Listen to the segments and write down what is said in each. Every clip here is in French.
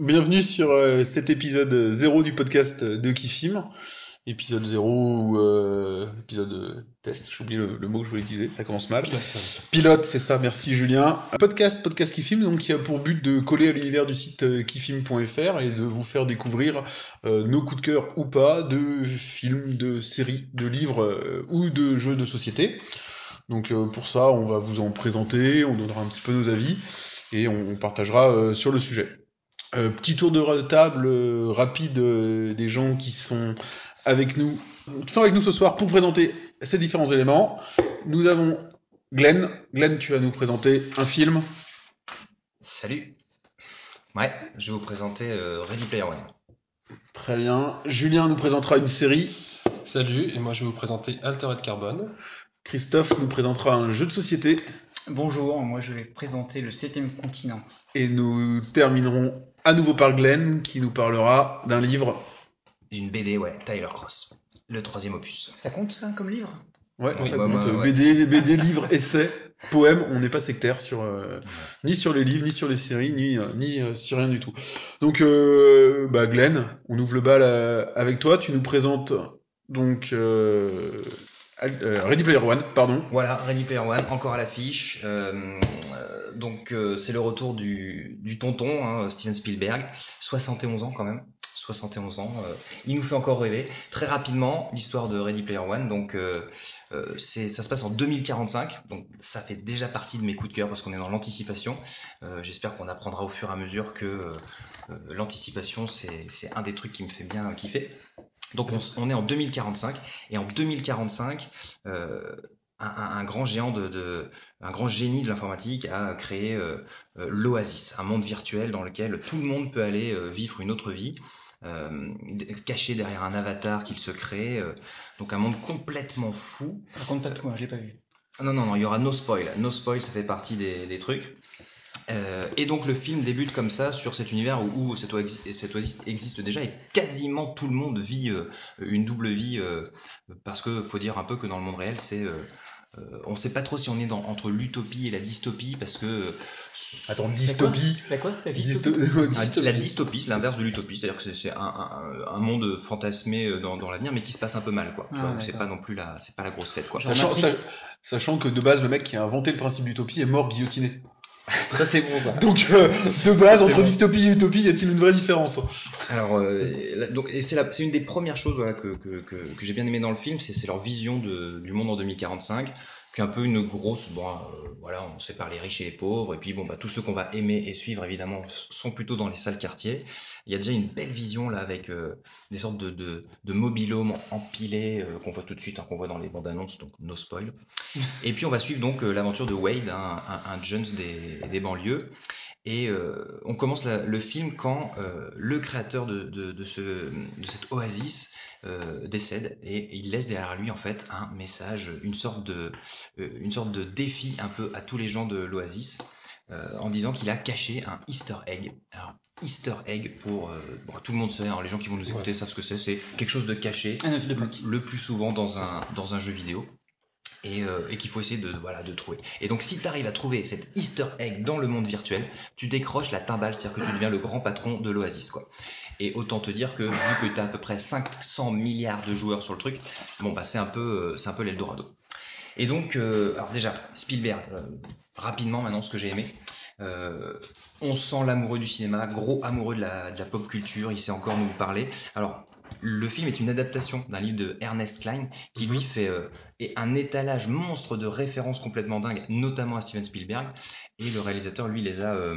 Bienvenue sur euh, cet épisode 0 du podcast de Kifim. Épisode 0 ou euh, épisode euh, test, j'ai oublié le, le mot que je voulais utiliser, ça commence mal. Pilote, c'est ça, merci Julien. Un podcast, podcast Kifim, donc qui a pour but de coller à l'univers du site euh, kifim.fr et de vous faire découvrir euh, nos coups de cœur ou pas de films, de séries, de livres ou de jeux de société. Donc pour ça, on va vous en présenter, on donnera un petit peu nos avis et on, on partagera euh, sur le sujet. Euh, petit tour de table euh, rapide euh, des gens qui sont avec nous, qui sont avec nous ce soir pour présenter ces différents éléments. Nous avons Glenn. Glenn, tu vas nous présenter un film. Salut. Ouais, je vais vous présenter euh, Ready Player One. Très bien. Julien nous présentera une série. Salut, et moi je vais vous présenter Altered Carbone. Christophe nous présentera un jeu de société. Bonjour, moi je vais présenter le septième continent. Et nous terminerons à nouveau par Glenn qui nous parlera d'un livre. Une BD, ouais, Tyler Cross. Le troisième opus. Ça compte ça comme livre? Ouais, Oui, ça compte, ouais. BD, BD, livre, essai, poème. On n'est pas sectaire sur euh, ni sur les livres, ni sur les séries, ni euh, ni euh, sur rien du tout. Donc, euh, bah Glenn, on ouvre le bal euh, avec toi. Tu nous présentes donc euh, euh, Ready Player One, pardon. Voilà, Ready Player One, encore à l'affiche. Donc euh, c'est le retour du, tonton, hein, Steven Spielberg. 71 ans quand même. 71 ans. euh, il nous fait encore rêver. Très rapidement, l'histoire de Ready Player One. Donc euh, ça se passe en 2045. Donc ça fait déjà partie de mes coups de cœur parce qu'on est dans l'anticipation. J'espère qu'on apprendra au fur et à mesure que l'anticipation, c'est, un des trucs qui me fait bien kiffer. Donc on, est en 2045 et en 2045, euh, un, un- un grand géant de, de- un grand génie de l'informatique a créé euh, euh, l'Oasis, un monde virtuel dans lequel tout le monde peut aller euh, vivre une autre vie, euh, caché derrière un avatar qu'il se crée. donc un monde complètement fou. Raconte pas tout, hein, je l'ai pas vu. Non, non, non, il y aura no spoil. No spoil, ça fait partie des, des trucs. Et donc le film débute comme ça sur cet univers où, où cette, oasis, cette oasis existe déjà et quasiment tout le monde vit une double vie parce que faut dire un peu que dans le monde réel c'est euh, on sait pas trop si on est dans, entre l'utopie et la dystopie parce que Attends, dystopie. La quoi La dystopie dystopie. la dystopie, c'est l'inverse de l'utopie, c'est-à-dire que c'est- un, un, un monde fantasmé euh, dans, dans l'avenir, mais qui se passe un peu mal, quoi. Tu Ah, vois, où c'est pas non plus la, c'est pas la grosse fête, quoi. Sachant, sachant que de base, le mec qui a inventé le principe d'utopie est mort guillotiné. Ça c'est bon, ça. Donc, euh, de base, entre bon. dystopie et utopie, y a-t-il une vraie différence? Alors, euh, donc, et c'est la- c'est une des premières choses voilà, que, que, que, que j'ai bien aimé dans le film, c'est c'est leur vision de, du monde en 2045, qui est un peu une grosse, bon, euh, voilà, on sépare les riches et les pauvres, et puis bon, bah, tous ceux qu'on va aimer et suivre, évidemment, sont plutôt dans les sales quartiers. Il y a déjà une belle vision là avec euh, des sortes de, de, de mobilhomes empilés euh, qu'on voit tout de suite, hein, qu'on voit dans les bandes annonces, donc no spoil. Et puis on va suivre donc euh, l'aventure de Wade, hein, un, un Jones des, des banlieues. Et euh, on commence la- le film quand euh, le créateur de, de, de, ce, de cette oasis euh, décède et il laisse derrière lui en fait un message, une sorte de, euh, une sorte de défi un peu à tous les gens de l'oasis euh, en disant qu'il a caché un Easter egg. Alors, Easter egg pour euh, bon, tout le monde sait, hein, les gens qui vont nous écouter savent ce que c'est, c'est quelque chose de caché, Un œuf de le plus souvent dans un, dans un jeu vidéo. Et, euh, et qu'il faut essayer de, voilà, de trouver. Et donc, si tu arrives à trouver cet Easter egg dans le monde virtuel, tu décroches la timbale, c'est-à-dire que tu deviens le grand patron de l'Oasis. quoi. Et autant te dire que vu que tu as à peu près 500 milliards de joueurs sur le truc, bon, bah, c'est un peu, euh, c'est un peu l'Eldorado. Et donc, euh, alors déjà, Spielberg, euh, rapidement maintenant, ce que j'ai aimé. Euh, on sent l'amoureux du cinéma, gros amoureux de la, de la pop culture, il sait encore nous parler. Alors, le film est une adaptation d'un livre de Ernest Klein qui lui fait euh, et un étalage monstre de références complètement dingues, notamment à Steven Spielberg. Et le réalisateur, lui, les a, euh,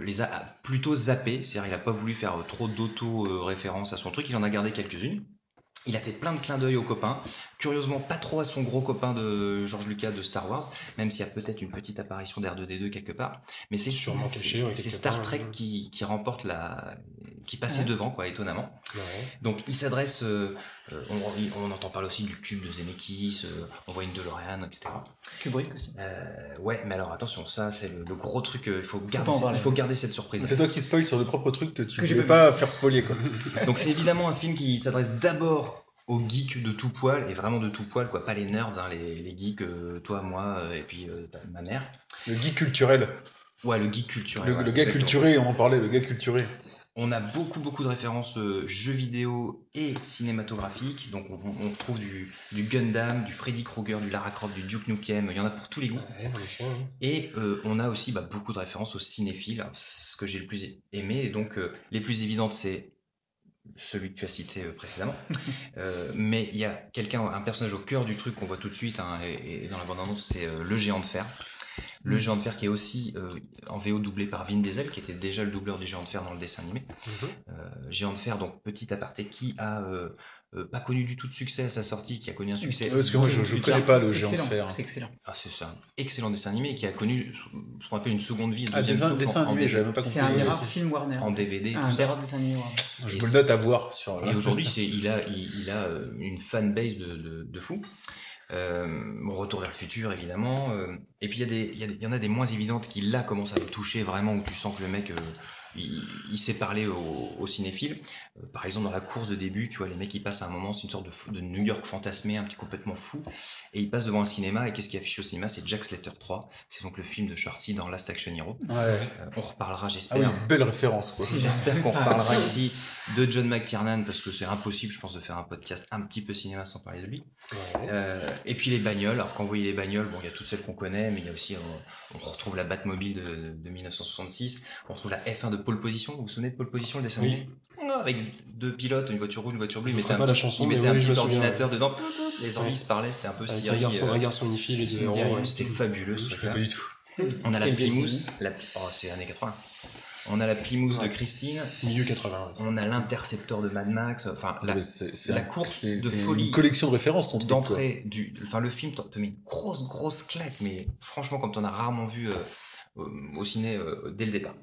les a plutôt zappés, c'est-à-dire il n'a pas voulu faire euh, trop d'auto-références à son truc, il en a gardé quelques-unes. Il a fait plein de clins d'œil aux copains, curieusement pas trop à son gros copain de George Lucas de Star Wars, même s'il y a peut-être une petite apparition d'R2D2 quelque part, mais c'est Sûrement caché, c'est Star part, Trek ouais. qui, qui remporte la, qui passait Ouais. devant quoi, étonnamment. Ouais. Donc il s'adresse, euh, euh, on, on entend parler aussi du cube de Zemeckis, euh, on voit une DeLorean, etc. Kubrick aussi. Euh, ouais, mais alors attention, ça c'est le, le gros truc, euh, il faut garder, cette- il faut garder cette surprise. C'est toi qui spoil sur le propre truc que tu pas pas faire spoiler, quoi. Donc c'est évidemment un film qui s'adresse d'abord aux geeks de tout poil, et vraiment de tout poil, quoi, pas les nerds, hein, les, les geeks, euh, toi, moi, euh, et puis euh, ma mère. Le geek culturel. Ouais, le geek culturel. Le, voilà, le gars exactement. culturé, on en parlait, le gars culturé. On a beaucoup beaucoup de références euh, jeux vidéo et cinématographiques. Donc on, on trouve du, du Gundam, du Freddy Krueger, du Lara Croft, du Duke Nukem. Il y en a pour tous les goûts. Ouais, hein. Et euh, on a aussi bah, beaucoup de références aux cinéphiles, ce que j'ai le plus aimé. Et donc euh, les plus évidentes, c'est celui que tu as cité euh, précédemment. Euh, mais il y a quelqu'un, un personnage au cœur du truc qu'on voit tout de suite, hein, et, dans la bande-annonce, c'est euh, le géant de fer. Le Mm. géant de fer qui est aussi euh, en VO doublé par Vin Diesel, qui était déjà le doubleur du géant de fer dans le dessin animé. Mhm. Euh, géant de fer, donc petit aparté, qui a euh, euh, pas connu du tout de succès à sa sortie, qui a connu un succès. Parce que moi, je, plus connais pas le géant de Excellent, fer. C'est excellent. Ah, c'est ça, un excellent dessin animé qui a connu ce qu'on appelle une seconde vie. une Ah, dessin, souffle dessin en- animé, DVD. j'avais même pas compris. C'est un des rares films Warner. en DVD, Un des rares dessins animés Warner. Je me le note à voir sur. Et aujourd'hui, c'est, il a, il, il a une fanbase de, de, de fou. Euh, retour vers le futur, évidemment. euh, et puis il y, a des- y, y en a des moins évidentes qui là commencent à me toucher vraiment, où tu sens que le mec, euh, il, il sait parler aux, aux cinéphiles. Euh, par exemple, dans la course de début, tu vois, les mecs, ils passent à un moment, c'est une sorte de, fou- de New York fantasmé, un petit complètement fou. Et ils passent devant un cinéma, et qu'est-ce qui affiche au cinéma? C'est Jack Slater 3. C'est donc le film de Schwarzy dans Last Action Hero. Ouais. Euh, on reparlera, Ah j'espère. oui, belle référence, quoi. J'espère qu'on reparlera ici de John McTiernan parce que c'est impossible, je pense, de faire un podcast un petit peu cinéma sans parler de lui. Ouais. Euh, et puis les bagnoles. Alors quand vous voyez les bagnoles, bon, il y a toutes celles qu'on connaît, mais il y a aussi, on retrouve la Batmobile de, de 1966, on retrouve la F1 de Pole Position. Vous vous souvenez de Pole Position, le dessin Oui. animé Ah, Avec deux pilotes, une voiture rouge, une voiture bleue, ils mettaient un pas la petit, chanson, ils mais mettaient oui, un je petit me souviens, ordinateur dedans. Les ordi Ouais. se parlaient, c'était un peu Avec Siri. un garçon, euh, un garçon, ouais, C'était c'était- fabuleux ce Je truc-là. pas du tout. On a la Plymouth, oh, c'est années 80. On a la Plymouth de. Christine, Milieu 80. ouais. on a l'intercepteur de Mad Max, enfin la, Mais c'est- c'est la course c'est- de c'est folie une collection de références, ton d'entrée du, enfin le film te te met une grosse grosse claque, mais franchement comme tu en as rarement vu euh, euh, au ciné euh, dès le départ.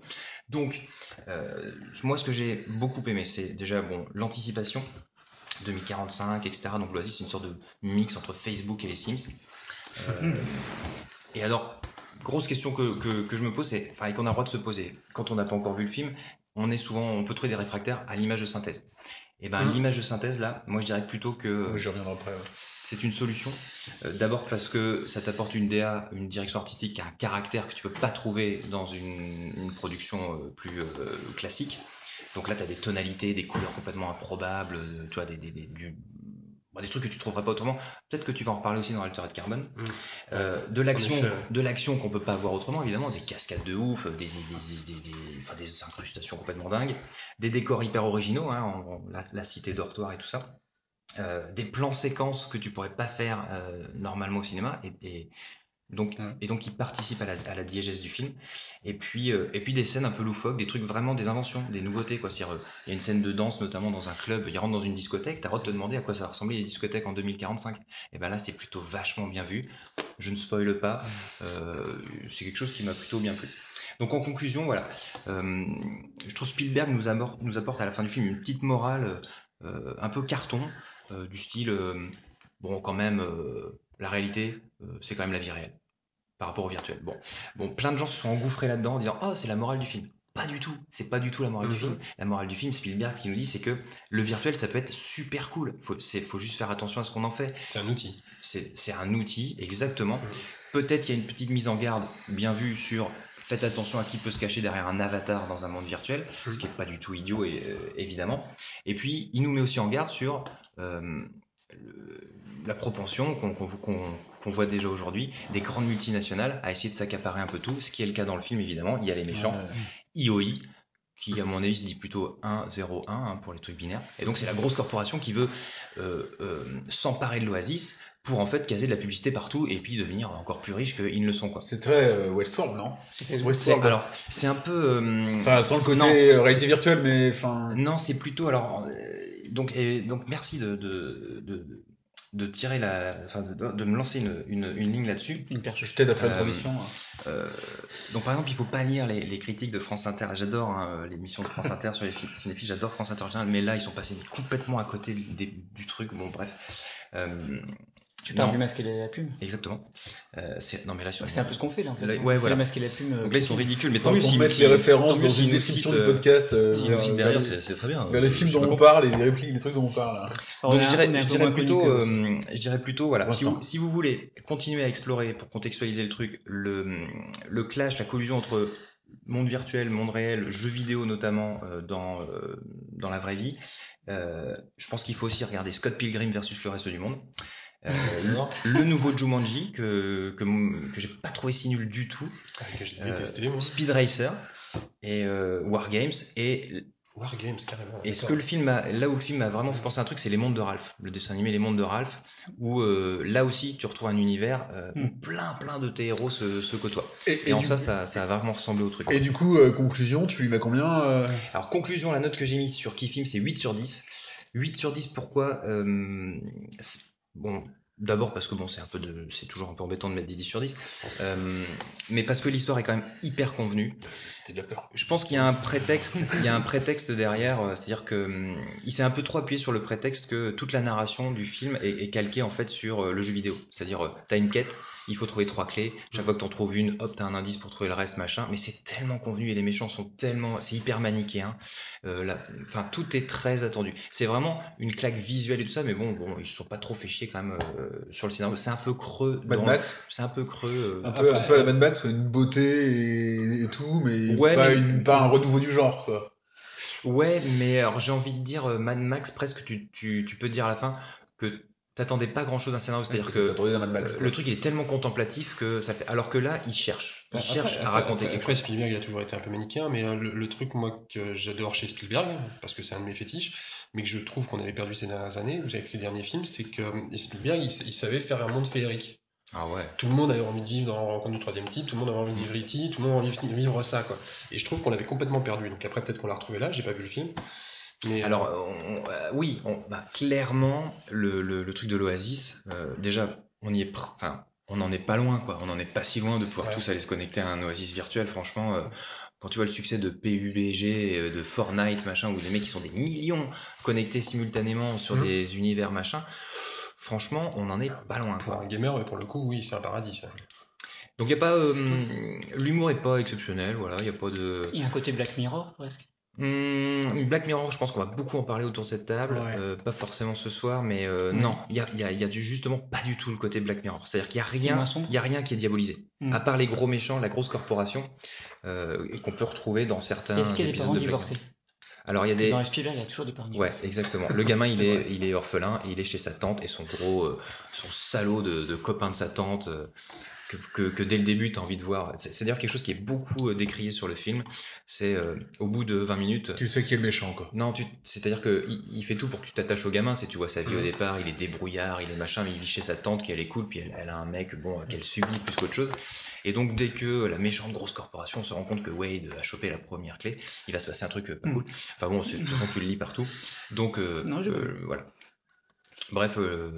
Donc euh, moi ce que j'ai beaucoup aimé, c'est déjà bon l'anticipation 2045, etc. Donc l'Oasis c'est une sorte de mix entre Facebook et les Sims. Euh, et alors grosse question que, que, que je me pose, c'est enfin et qu'on a le droit de se poser quand on n'a pas encore vu le film, on est souvent on peut trouver des réfractaires à l'image de synthèse. Et ben Mhm. l'image de synthèse là, moi je dirais plutôt que J'y reviendrai après. ouais. c'est une solution. Euh, D'abord parce que ça t'apporte une DA, une direction artistique qui a un caractère que tu peux pas trouver dans une, une production euh, plus euh, classique. Donc là, tu as des tonalités, des couleurs complètement improbables, euh, tu vois, des, des, des, du- des trucs que tu trouverais pas autrement. Peut-être que tu vas en reparler aussi dans Altered Carbon. Mm. Euh, de l'action, de l'action qu'on peut pas avoir autrement, évidemment, des cascades de ouf, des, des, des, des, des- enfin, des incrustations complètement dingues, des décors hyper originaux, hein, en- en- la, la cité dortoir et tout ça. Euh, des plans séquences que tu pourrais pas faire euh, normalement au cinéma et, et donc et donc qui participent à la, à la diégèse du film. Et puis euh, et puis des scènes un peu loufoques des trucs vraiment des inventions des nouveautés quoi. Euh, il y a une scène de danse notamment dans un club il rentre dans une discothèque t'as le droit de te demander à quoi ça va ressembler les discothèques en 2045 et ben là c'est plutôt vachement bien vu. Je ne spoile pas. Euh, c'est quelque chose qui m'a plutôt bien plu. Donc en conclusion voilà. Je trouve Spielberg nous apporte, nous apporte à la fin du film une petite morale un peu carton du style bon quand même la réalité euh, c'est quand même la vie réelle par rapport au virtuel bon bon plein de gens se sont engouffrés là-dedans en disant oh c'est la morale du film pas du tout c'est pas du tout la morale du Mhm. film la morale du film Spielberg ce qu'il nous dit c'est que le virtuel ça peut être super cool faut faut juste faire attention à ce qu'on en fait C'est un outil. c'est c'est un outil, exactement. Mhm. Peut-être qu'il y a une petite mise en garde bien vue sur faites attention à qui peut se cacher derrière un avatar dans un monde virtuel, ce Mhm. qui n'est pas du tout idiot, et, euh, évidemment. Et puis, il nous met aussi en garde sur euh, le- la propension qu'on voit déjà aujourd'hui des grandes multinationales à essayer de s'accaparer un peu tout, ce qui est le cas dans le film, évidemment. Il y a les méchants, IOI, qui à mon avis se dit plutôt 1, 0, 1 hein, pour les trucs binaires. Et donc c'est la grosse corporation qui veut euh, euh, s'emparer de l'Oasis pour en fait caser de la publicité partout et puis devenir encore plus riches qu'ils ne le sont quoi. C'est très euh, Westworld, non? C'est Westworld. alors c'est un peu euh, Enfin, sans le côté non, réalité virtuelle, mais enfin. non c'est plutôt alors euh, donc et, donc merci de de, de, de tirer la enfin de, de me lancer une, une, une ligne là-dessus Une perche. Faire une Euh, transition. Euh, donc par exemple, il faut pas lire les, les critiques de France Inter. J'adore hein, l'émission de France Inter sur les cinéphiles. J'adore France Inter en général, mais là ils sont passés complètement à côté des- du truc. Bon bref. Euh, Tu parles Non. du masque et la plume Exactement. Euh, c'est- non mais là sur C'est un peu ce qu'on fait là en fait. Là, ouais, voilà. le masque et la plume. euh, Donc là ils sont ridicules, mais tant mieux s'ils mette nous- les références dans une description du euh, podcast. euh, s'ils nous vers- citent derrière, c'est très bien. vers les Euh, films dont on parle et les répliques, les trucs dont on parle. là. on Donc je dirais, je plutôt, euh, je dirais plutôt, voilà, si vous, si voulez continuer à explorer pour contextualiser le truc, le, le clash, la collusion entre monde virtuel, monde réel, jeux vidéo notamment euh, dans, euh, dans la vraie vie, euh, je pense qu'il faut aussi regarder Scott Pilgrim versus le reste du monde. Euh, le, le nouveau Jumanji que, que, que j'ai pas trouvé si nul du tout, Que j'ai euh, détesté, moi. Speed Racer et euh, Wargames et Wargames, carrément. et ce que le film a, là où le film m'a vraiment fait penser à un truc, c'est les mondes de Ralph, le dessin animé Les mondes de Ralph, où euh, là aussi tu retrouves un univers euh, où Mm. plein plein de tes héros se, se côtoient. Et, Et, en ça, ça, ça a vraiment ressemblé au truc. et du coup, euh, conclusion, tu lui mets combien euh? Alors conclusion, la note que j'ai mise sur Kifim, c'est 8 sur 10. 8 sur 10 pourquoi Euh, Bon, d'abord parce que bon, c'est un peu de, c'est toujours un peu embêtant de mettre des 10 sur 10, Euh, mais parce que l'histoire est quand même hyper convenue. C'était de la peur. Je pense qu'il y a un prétexte, il y a un prétexte derrière, euh, c'est-à-dire que hum, il s'est un peu trop appuyé sur le prétexte que toute la narration du film est, est calquée en fait sur euh, le jeu vidéo. C'est-à-dire, t'as une quête, il faut trouver trois clés. Chaque fois que t'en trouves une, hop, t'as un indice pour trouver le reste, machin. Mais c'est tellement convenu et les méchants sont tellement, c'est hyper manichéen. Euh, là, enfin, tout est très attendu. C'est vraiment une claque visuelle et tout ça, mais bon, bon, ils se sont pas trop fait chier quand même euh, sur le scénario. C'est un peu creux. Mad Max C'est un peu creux. euh, un peu, un peu à la euh, Mad Max, une beauté et, et tout, mais, Ouais, pas, mais- une, pas un renouveau du genre, quoi. Ouais, mais alors j'ai envie de dire Mad Max, presque tu, tu, tu peux te dire à la fin que t'attendais pas grand chose d'un scénario, c'est-à-dire que Max. euh, le truc il est tellement contemplatif que ça fait. Alors que là, il cherche, il Après- cherche à raconter après- quelque après, chose. Spielberg, il a toujours été un peu manichéen, mais le, le truc, moi, que j'adore chez Spielberg, parce que c'est un de mes fétiches, mais que je trouve qu'on avait perdu ces dernières années, avec ses derniers films, c'est que euh, Spielberg, il, il savait faire un monde féerique. Ah ouais. Tout le monde avait envie de vivre dans Rencontre du troisième type, tout le monde avait envie de vivre E.T., tout le monde avait envie de vivre ça, quoi. Et je trouve qu'on l'avait complètement perdu. Donc après, peut-être qu'on l'a retrouvé là, j'ai pas vu le film. Mais euh, Alors on- euh, oui, on, bah, clairement le, le, le truc de l'Oasis, euh, déjà on y est, pr- enfin on n'en est pas loin quoi, on n'en est pas si loin de pouvoir Ouais. tous aller se connecter à un Oasis virtuel. Franchement, euh, quand tu vois le succès de PUBG, euh, de Fortnite machin, où des mecs qui sont des millions connectés simultanément sur Mhm. des univers machin. Franchement, on n'en est pas loin. pour Quoi. un gamer, pour le coup, oui, c'est un paradis, ça. Donc y a pas, euh, l'humour est pas exceptionnel, voilà, y a pas de. Il y a un côté Black Mirror presque. Hum, Black Mirror, je pense qu'on va beaucoup en parler autour de cette table, Ouais. euh, pas forcément ce soir, mais euh, Ouais. non, il y a, il y, a, il y a du- justement pas du tout le côté Black Mirror. C'est-à-dire qu'il y a rien, y a rien qui est diabolisé, Mm. à part les gros méchants, la grosse corporation, euh, qu'on peut retrouver dans certains Est-ce qu'il y a des parents de Black divorcés Mirror. Alors il y a des, Dans Spielberg, il y a toujours des parents Ouais, divorcés. exactement. Le gamin, il est, il est orphelin, et il est chez sa tante et son gros, son salaud de, de copain de sa tante que, que, que dès le début t'as envie de voir. C'est d'ailleurs quelque chose qui est beaucoup euh, décrié sur le film. C'est euh, au bout de 20 minutes. Tu sais qui est le méchant, quoi. Non, tu, c'est-à-dire que il, fait tout pour que tu t'attaches au gamin. C'est tu vois sa vie au Mhm. départ, il est débrouillard, il est machin, mais il vit chez sa tante qui elle est cool, puis elle, elle a un mec bon qu'elle subit plus qu'autre chose. Et donc dès que la méchante grosse corporation se rend compte que Wade a chopé la première clé, il va se passer un truc euh, pas Mhm. cool. Enfin bon, c'est- de toute façon tu le lis partout. Donc euh, Non, je- euh, voilà. Bref, euh,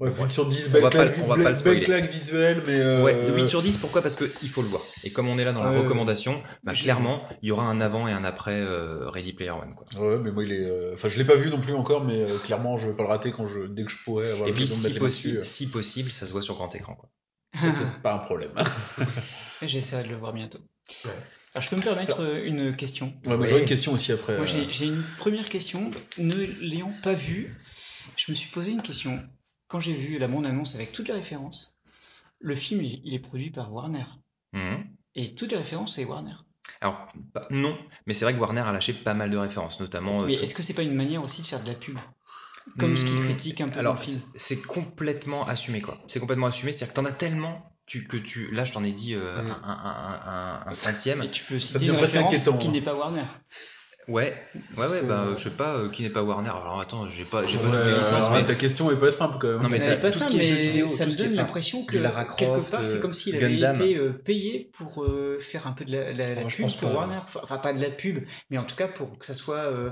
Ouais, bon, 8 sur 10, On belle va pas claque, le- on va pas belle- le spoiler. belle claque visuelle, mais. euh, Ouais, 8 sur 10, pourquoi? Parce qu'il faut le voir. Et comme on est là dans la Euh, recommandation, bah, clairement, il y aura un avant et un après euh, Ready Player One. Quoi. Ouais, mais moi, il est. euh, Enfin, je l'ai pas vu non plus encore, mais euh, clairement, je vais pas le rater quand je... dès que je pourrais avoir et puis, de si dessus. possible, si possible, ça se voit sur grand écran. Quoi. euh, c'est pas un problème. J'essaierai de le voir bientôt. Ouais. Alors, je peux me permettre euh, une question? Ouais, moi, Ouais. j'aurais une question aussi après. Moi, euh, j'ai j'ai une première question. Ne l'ayant pas vu, je me suis posé une question. Quand j'ai vu la bande-annonce avec toutes les références, le film, il, il est produit par Warner. Mhm. Et toutes les références, c'est Warner. Alors, pas- non, mais c'est vrai que Warner a lâché pas mal de références, notamment. euh, Mais tout- est-ce que c'est pas une manière aussi de faire de la pub? Comme ce qu'il Hmm, critique un peu Alors, dans le film. c'est c'est complètement assumé, quoi. C'est complètement assumé, c'est-à-dire que t'en as tellement tu, que tu. Là, je t'en ai dit euh, Mm. un, un, un, un- un centième. Et tu peux citer devient une presque référence inquiétant, qui hein. n'est pas Warner. Ouais, ouais, ouais, que- bah, je sais pas, euh, qui n'est pas Warner. Alors, attends, j'ai pas, j'ai pas Ouais, toutes les euh, licences, mais. ta question est pas simple quand même. Non, mais ça- pas tout ce simple, qui est jeux mais vidéo, ça me ce donne enfin, l'impression que Lara quelque Croft, part c'est euh, comme s'il avait Gundam. été euh, payé pour euh, faire un peu de la, la- la Oh, je pub pense pour pas. Warner. Enfin, pas de la pub, mais en tout cas pour que ça soit euh,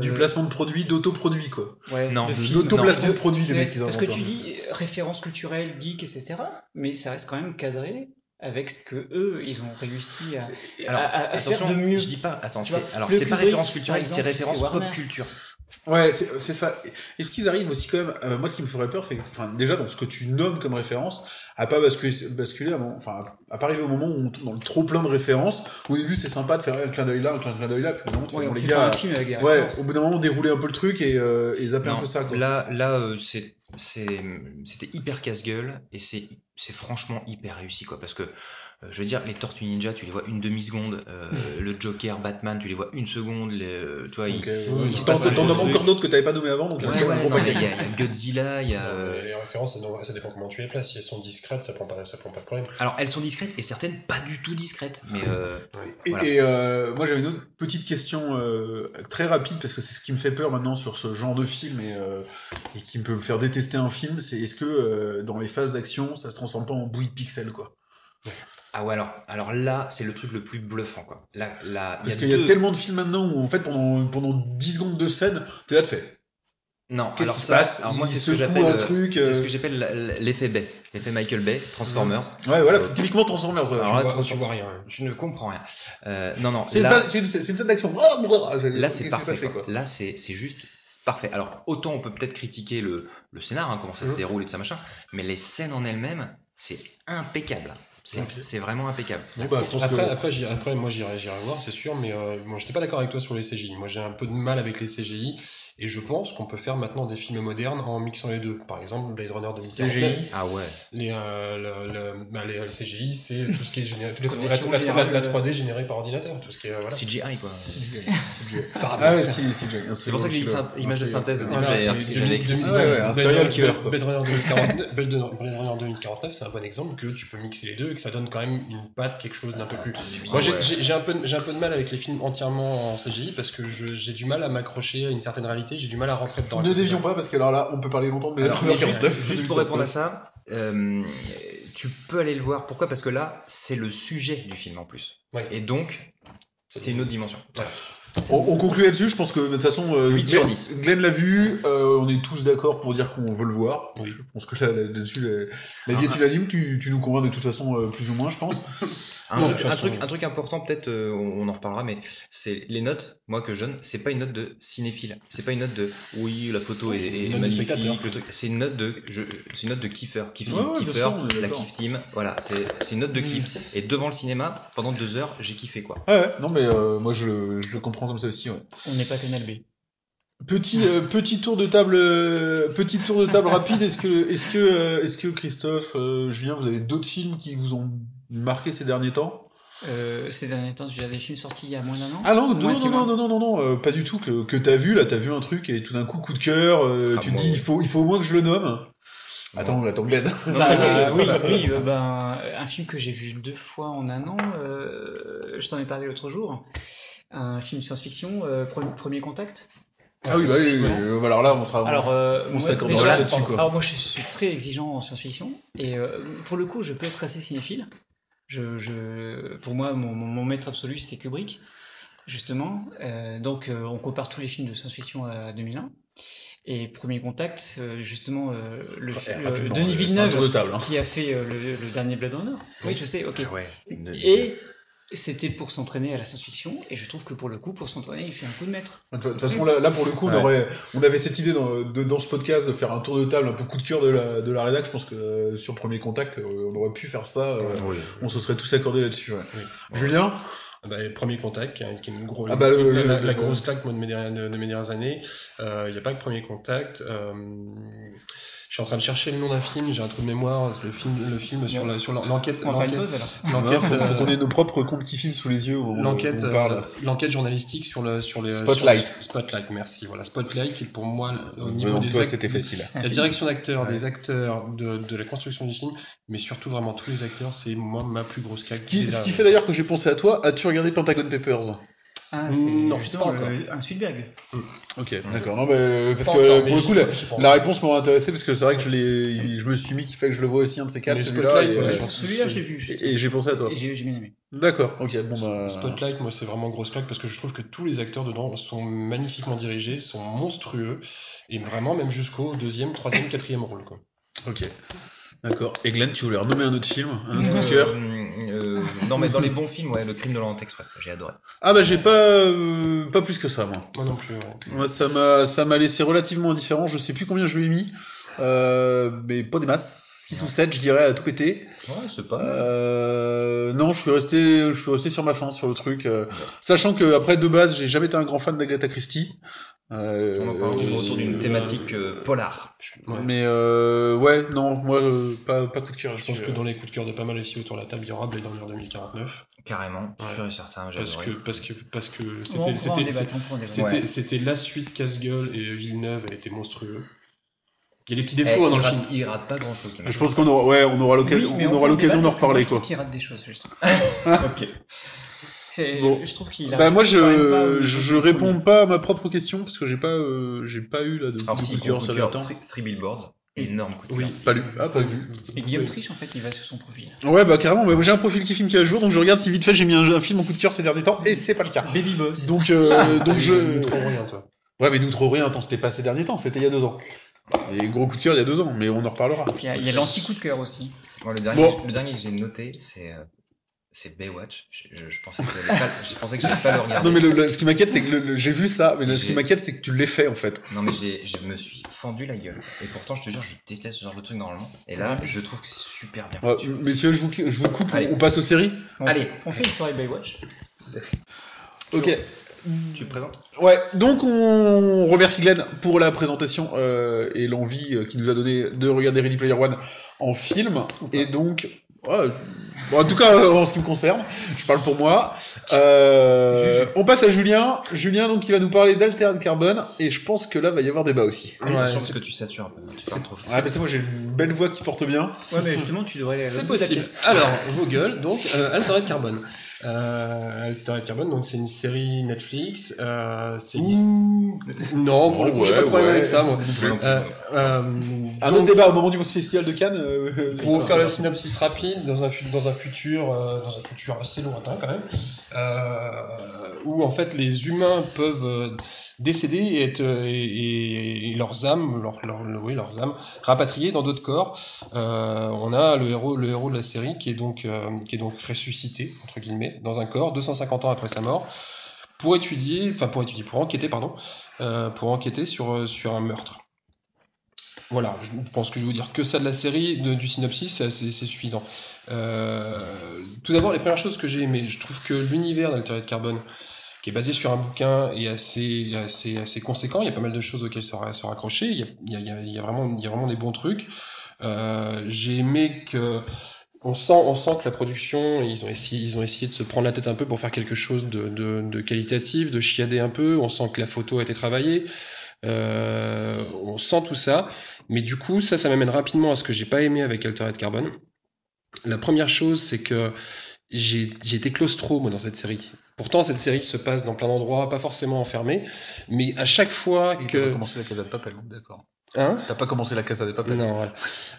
Du euh, placement de produit, d'auto-produit, quoi. ouais, Non, de de. L'auto-placement Non, de produit, les mecs, ils Parce que inventent. tu hein. dis euh, référence culturelle, geek, etc. Mais ça reste quand même cadré avec ce que eux ils ont réussi à, Alors, à- à faire attention, de mieux. je dis pas, attends, Tu c'est, vois, alors c'est pas référence culturelle, c'est référence c'est pop culture. Ouais, c'est c'est ça. Est-ce qu'ils arrivent aussi quand même euh, Moi, ce qui me ferait peur, c'est que, enfin, déjà dans ce que tu nommes comme référence, à pas basculer, basculer à, mon- enfin, à pas arriver au moment où on dans le trop plein de références. Au début, c'est sympa de faire un clin d'œil là, un clin clin d'œil là, puis au bout d'un moment, Ouais, les gars, pas un film avec des ouais, au bout d'un moment, dérouler un peu le truc et, euh, et zapper un peu ça. Quoi. Là, là, euh, c'est, c'est, c'était hyper casse-gueule et c'est, c'est franchement hyper réussi, quoi. Parce que, euh, je veux dire, les Tortues Ninja, tu les vois une demi-seconde. euh, le Joker, Batman, tu les vois une seconde. Les, euh, tu vois, Oui, ouais, il se t'en passe t'en nommes encore d'autres que t'avais pas nommé avant, donc il y a Ouais, non, il y, a il y a Godzilla, il y a. Euh, Les références, ça, dépend comment tu les places. Si elles sont discrètes, ça prend pas, ça prend pas de problème. Alors, elles sont discrètes et certaines pas du tout discrètes. Mais euh, Et, Voilà. et, euh, moi j'avais une autre petite question euh, très rapide parce que c'est ce qui me fait peur maintenant sur ce genre de film et, euh, et qui me peut me faire détester un film, c'est est-ce que euh, dans les phases d'action ça se transforme pas en bouillie de pixels quoi ah ouais, alors, alors là, c'est le truc le plus bluffant, quoi. Là, là, il y Parce a qu'il y a deux- tellement de films maintenant où en fait pendant, pendant 10 secondes de scène, t'es là de fait. Non, alors ça, passe alors moi c'est ce que j'appelle, euh, c'est euh, ce que j'appelle l'effet Bay, l'effet Michael Bay, Transformers. Ouais voilà, typiquement Transformers. ça. Alors tu, là, vois, trop- tu vois rien. Je ne comprends rien. Euh, non, non, C'est une, là, une, une scène d'action. Ah, là c'est parfait. passé, quoi. Là c'est c'est juste parfait. Alors autant on peut peut-être critiquer le, le scénar, hein, comment ça se Mhm. déroule et tout ça machin, mais les scènes en elles-mêmes, c'est impeccable. C'est vraiment impeccable. Bon bah je pense Après, que après, j'irai- après, moi j'irai j'irai voir, c'est sûr, mais euh, bon, j'étais pas d'accord avec toi sur les CGI. Moi j'ai un peu de mal avec les CGI, et je pense qu'on peut faire maintenant des films modernes en mixant les deux. Par exemple, Blade Runner 2049. CGI. Ah ouais. Les, euh, le, le- bah, les, CGI, c'est tout ce qui est généré, les- la, la- la- la euh, 3D générée par ordinateur, tout ce qui est euh, voilà. CGI quoi. Ah ouais, si, un C'est pour ça que j'ai dit image de serial synthèse au killer. début. Voilà, j'avais- et j'avais 2000, écrit ça. Ouais, ouais, un Blade serial Runner- killer, quoi. Blade Runner 2049, Blade Runner- Blade Runner 2049, c'est un bon exemple que tu peux mixer les deux et que ça donne quand même une patte, quelque chose d'un peu plus. Moi, j'ai un, peu de- j'ai un peu de mal avec les films entièrement en CGI parce que j'ai du mal à m'accrocher à une certaine réalité, j'ai du mal à rentrer dedans. Ne dévions pas parce que alors là on peut parler longtemps Blade Alors, Runner juste, 49. juste pour répondre à ça, euh, tu peux aller le voir. Pourquoi? Parce que là, c'est le sujet du film en plus. Ouais. Et donc, c'est une autre dimension. Voilà. On, on conclut là-dessus, je pense que de toute façon, euh, 8 Glenn, sur 10. Glenn l'a vu, euh, on est tous d'accord pour dire qu'on veut le voir. Oui. Je pense que là, là- là-dessus, la, la vie Ah, est unanime, tu, tu nous convaincs de toute façon euh, plus ou moins, je pense. Un, truc, de toute un, façon, truc, un truc important, peut-être, on, en reparlera, mais c'est les notes. Moi que je donne, c'est pas une note de cinéphile. C'est pas une note de oui, la photo est, magnifique. spectateur. Le truc, c'est une note de, je, c'est une note de kiffer, Ouais, ouais, la kiff team. Voilà, c'est, c'est une note de kiff. Et devant le cinéma, pendant deux heures, j'ai kiffé quoi. Ouais, ouais, non mais moi je, le- je le comme ça aussi. Ouais. On n'est pas Canal B. Petit euh, petit tour de table, euh, petit tour de table rapide. Est-ce que est-ce que euh, est-ce que Christophe, euh, Julien, vous avez d'autres films qui vous ont marqué ces derniers temps? Euh, ces derniers temps, j'ai des films sortis il y a moins d'un an. Ah non, non, non, non, non, non, non, non, euh, pas du tout. Que, que t'as vu, là, t'as vu un truc et tout d'un coup, coup de cœur, euh, Ah, tu te dis, il faut, il faut au moins que je le nomme. Attends, attends, Glenn. Non, Bah, oui, oui, euh, ben, un film que j'ai vu deux fois en un an, euh, je t'en ai parlé l'autre jour, un film science-fiction, euh, Pre- Premier Contact? Ah oui, bah oui, euh, bah alors là, on sera. Alors, euh, on déjà, là-dessus, quoi. alors moi je suis très exigeant en science-fiction et euh, pour le coup je peux être assez cinéphile. Je, je, pour moi mon, mon, mon maître absolu c'est Kubrick justement. Euh, donc euh, on compare tous les films de science-fiction à 2001 et Premier Contact euh, justement euh, le, Ouais, Denis Villeneuve de table. hein. qui a fait euh, le, le dernier Blade Runner. Oui je sais ok. Ah ouais. Une- Et c'était pour s'entraîner à la science-fiction et je trouve que pour le coup pour s'entraîner il fait un coup de maître. De toute façon, là, là, pour le coup, on, Ouais. aurait, on avait cette idée dans, de- dans ce podcast de faire un tour de table, un peu coup de cœur de la, de la rédac. Je pense que euh, sur Premier Contact, euh, on aurait pu faire ça. euh, Oui. on se serait tous accordés là-dessus. Ouais. Oui. Julien Ah bah, premier contact, qui est qui est une grosse, Ah bah, le- la, le- la- la le- grosse claque moi, de, mes dernières, de, de mes dernières années. Euh, Il n'y a pas que premier contact. euh, je suis en train de chercher le nom d'un film, j'ai un trou de mémoire. c'est Le film, le film sur la- sur l'en- l'enquête, l'enquête, l'enquête, faut, faut euh, qu'on ait nos propres comptes qui filment sous les yeux où l'enquête, on parle. euh, l'enquête journalistique sur le sur les Spotlight. sur- Spotlight, merci. Voilà, Spotlight qui est pour moi au niveau donc des toi, c'était facile. La direction d'acteurs, Ouais. des acteurs, de, de la construction du film, mais surtout vraiment tous les acteurs, c'est moi ma plus grosse Ce claque. qui, des ce qui fait d'ailleurs que j'ai pensé à toi, as-tu regardé Pentagon Papers? Ah, c'est Non, justement pas encore. le- un Spielberg. Ok, d'accord. Non, mais euh, parce que encore, euh, pour le coup, la, réponse m'a intéressé parce que c'est vrai que je l'ai, je me suis mis qu'il fallait que je le vois aussi un de ces quatre, Mais celui-là, Spotlight, et, ouais, euh, je Celui-là, l'ai vu. et- et j'ai pensé à toi. Et j'ai j'ai bien aimé. D'accord, ok, bon bah. Spotlight, moi, c'est vraiment grosse claque parce que je trouve que tous les acteurs dedans sont magnifiquement dirigés, sont monstrueux, et vraiment même jusqu'au deuxième, troisième, quatrième rôle. Quoi. Ok. D'accord. Et Glenn, tu voulais renommer un autre film, un autre coup de cœur? Non, mais dans les bons films, ouais, le crime de l'Orient Express, j'ai adoré. Ah bah j'ai pas euh, pas plus que ça moi. Moi non plus, ouais. Moi ça m'a ça m'a laissé relativement indifférent. Je sais plus combien je lui ai mis, euh, mais pas des masses. 6 ou 7 je dirais à tout péter. Ouais, c'est pas. Euh, non, je suis resté, je suis resté sur ma fin sur le truc, euh, sachant que après de base, j'ai jamais été un grand fan d'Agatha Christie. Euh, On en parle euh, autour d'une euh, thématique euh, polar. Ouais. Mais euh, ouais, non, moi euh, pas pas coup de cœur. Je pense que euh. dans les coups de cœur de pas mal ici autour de la table, il y aura Blade Runner 2049. Carrément, Ouais. sûr et certain, Parce que, parce que, parce que c'était, Ouais. la suite casse-gueule et Villeneuve a été monstrueux. Il y a des petits Eh, défauts hein, dans il, le rate, film. il rate pas grand chose. Je pense qu'on aura, ouais, on aura l'occasion, Oui, on aura l'occasion d'en reparler je trouve quoi. qu'il rate des choses, justement. ok. Bon. Je trouve qu'il Bah moi pas je je réponds pas à ma propre question parce que j'ai pas euh, j'ai pas eu là de, Alors si, coup de cœur cœur, longtemps. Three, Billboards, énorme coup de Oui. cœur. Pas lu, ah pas vu. Et Guillaume Triche, en fait, il va sur son profil. Ouais bah carrément, mais moi, j'ai un profil qui filme qui est à jour donc je regarde si vite fait j'ai mis un, un film en coup de cœur ces derniers temps et c'est pas le cas. Baby Boss. Donc euh, donc Ah, je nous trop rien, toi. Ouais mais nous trop rien, attends c'était pas ces derniers temps, c'était il y a deux ans. Et gros coup de cœur il y a deux ans, mais on en reparlera. Il y a- a l'anti-coup de cœur aussi. Moi, le, dernier, Bon. le dernier que j'ai noté, c'est euh, c'est Baywatch. Je, je, je pensais que j'allais pas, je pensais que j'allais pas le regarder. Non mais le, le- ce qui m'inquiète c'est que le- le- j'ai vu ça, mais le- ce qui m'inquiète c'est que tu l'aies fait en fait. Non mais j'ai, je me suis fendu la gueule. Et pourtant, je te jure, je déteste ce genre de truc normalement. Et là, je trouve que c'est super bien. Ouais, messieurs je vous, je vous coupe, Allez. on passe aux séries. On Allez. On fait une soirée Baywatch. Ok. Tu présentes? Ouais, donc on remercie Glenn pour la présentation euh, et l'envie euh, qu'il nous a donné de regarder Ready Player One en film. Et donc, ouais, je- bon, en tout cas euh, en ce qui me concerne, je parle pour moi. Euh, on passe à Julien. Julien donc qui va nous parler d'Altered Carbone et je pense que là va y avoir débat aussi. Ouais, c'est- parce que tu satures un peu. Parles trop. Ah mais c'est moi j'ai une belle voix qui porte bien. Ouais, mais justement, tu devrais C'est possible. Alors, vos gueules, donc, euh, Altered Carbone. Euh, Altered Carbone, donc c'est une série Netflix. Euh, c'est Non, pour le coup, j'ai pas de ouais, problème ouais. avec ça, moi. Euh, euh, Un donc, autre débat au moment du festival de Cannes. euh, pour ça faire le synopsis rapide, dans un, dans un futur, euh, dans un futur assez lointain quand même, euh, où en fait les humains peuvent euh, décéder et, être, euh, et, et leurs âmes, leur, leur- oui, leurs âmes, rapatriées dans d'autres corps. Euh, on a le héros, le héros de la série qui est donc, euh, qui est donc ressuscité entre guillemets dans un corps 250 ans après sa mort pour étudier, enfin pour étudier, pour enquêter, pardon, euh, pour enquêter sur, euh, sur un meurtre. Voilà, je pense que je vais vous dire que ça de la série, de- du synopsis, c'est suffisant. Euh, tout d'abord, les premières choses que j'ai aimées, je trouve que l'univers d'Altered Carbone, qui est basé sur un bouquin, est assez, assez, conséquent. Il y a pas mal de choses auxquelles se, ra- se raccrocher. Il y a, vraiment, il y a vraiment des bons trucs. J'ai aimé que on sent, on sent que la production, ils ont essayé, ils ont essayé de se prendre la tête un peu pour faire quelque chose de, de, de qualitatif, de chiader un peu. On sent que la photo a été travaillée. Euh, on sent tout ça. Mais du coup, ça, ça m'amène rapidement à ce que j'ai pas aimé avec Altered Carbone. La première chose, c'est que j'ai été claustro, moi, dans cette série. Pourtant, cette série se passe dans plein d'endroits, pas forcément enfermés, mais à chaque fois Et T'as pas que... commencé la Casa de Papel, d'accord. Hein T'as pas commencé la Casa de Papel. non, voilà.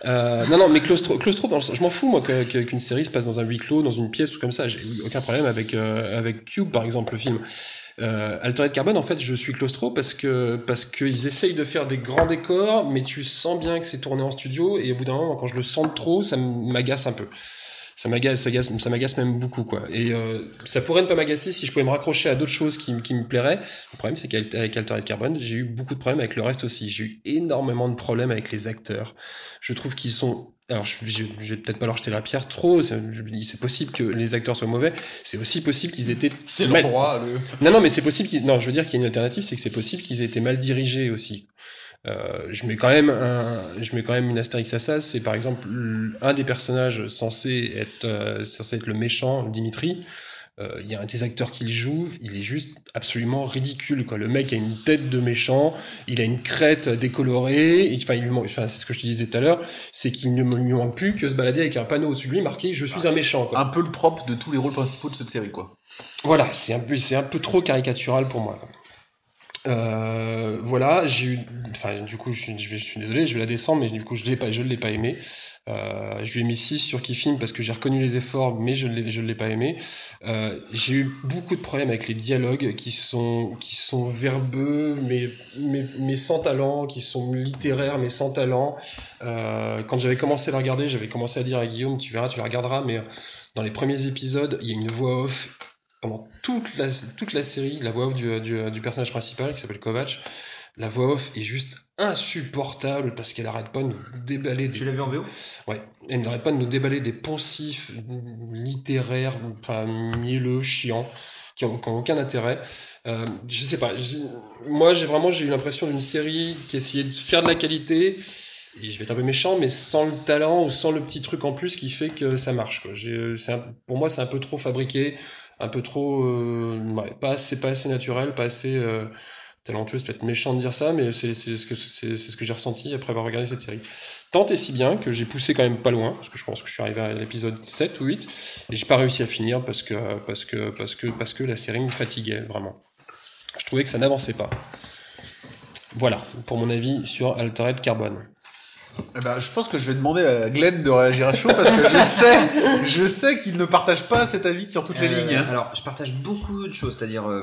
Euh, non, non, mais claustro, claustro je m'en fous, moi, qu'une série se passe dans un huis clos, dans une pièce, tout comme ça. J'ai aucun problème avec, euh, avec Cube, par exemple, le film. Euh, Altered Carbone, en fait, je suis claustro parce que parce qu'ils essayent de faire des grands décors, mais tu sens bien que c'est tourné en studio, et au bout d'un moment, quand je le sens trop, ça m'agace un peu. Ça m'agace, ça m'agace- ça m'agace même beaucoup, quoi. Et euh, ça pourrait ne pas m'agacer si je pouvais me raccrocher à d'autres choses qui, qui me plairaient. Le problème, c'est qu'avec Altered Carbone, j'ai eu beaucoup de problèmes avec le reste aussi. J'ai eu énormément de problèmes avec les acteurs. Je trouve qu'ils sont. Alors, je, je, je vais peut-être pas leur jeter la pierre trop. C'est possible que les acteurs soient mauvais. C'est aussi possible qu'ils étaient. C'est mal- l'endroit. Le... Non, non, mais c'est possible qu'ils. Non, je veux dire qu'il y a une alternative, c'est que c'est possible qu'ils aient été mal dirigés aussi. Euh, je mets quand même un, je mets quand même une astérix à ça. C'est par exemple un des personnages censé être euh, censé être le méchant, Dimitri. Euh, Il y a un des acteurs qui le joue, il est juste absolument ridicule. Quoi. Le mec a une tête de méchant, il a une crête décolorée. Enfin, il enfin, c'est ce que je te disais tout à l'heure, c'est qu'il ne lui manque plus que se balader avec un panneau au-dessus de lui marqué "Je suis un méchant". Quoi. Un peu le propre de tous les rôles principaux de cette série, quoi. Voilà, c'est un peu, c'est un peu trop caricatural pour moi. quoi. Euh, voilà, j'ai eu, enfin, du coup, je suis, désolé, je vais la descendre, mais du coup, je l'ai pas, je l'ai pas aimé. Euh, je lui ai mis 6 sur qui filme parce que j'ai reconnu les efforts, mais je je l'ai pas aimé. Euh, j'ai eu beaucoup de problèmes avec les dialogues qui sont, qui sont verbeux, mais, mais, mais sans talent, qui sont littéraires, mais sans talent. Euh, quand j'avais commencé à la regarder, j'avais commencé à dire à Guillaume, tu verras, tu la regarderas, mais dans les premiers épisodes, il y a une voix off pendant toute la, toute la série, la voix off du, du, du personnage principal qui s'appelle Kovac. La voix off est juste insupportable parce qu'elle arrête pas de nous déballer des Tu l'as vu en VO Ouais, elle n'arrête pas de nous déballer des poncifs littéraires, enfin mielleux, chiants, qui ont, qui ont aucun intérêt. Euh, je sais pas, moi j'ai vraiment j'ai eu l'impression d'une série qui essayait de faire de la qualité, et je vais être un peu méchant, mais sans le talent ou sans le petit truc en plus qui fait que ça marche. Quoi. Un- pour moi c'est un peu trop fabriqué, un peu trop, euh, ouais, pas assez, pas assez naturel, pas assez euh, talentueux. C'est peut-être méchant de dire ça, mais c'est c'est ce que ce que j'ai ressenti après avoir regardé cette série. Tant et si bien que j'ai poussé quand même pas loin, parce que je pense que je suis arrivé à l'épisode 7 ou 8, et j'ai pas réussi à finir parce que, parce que, parce que, parce que la série me fatiguait, vraiment. Je trouvais que ça n'avançait pas. Voilà, pour mon avis sur Altered Carbone. Eh ben, je pense que je vais demander à Glenn de réagir à chaud parce que je sais, je sais qu'il ne partage pas cet avis sur toutes les Euh, lignes. hein. Alors, je partage beaucoup de choses, c'est-à-dire euh,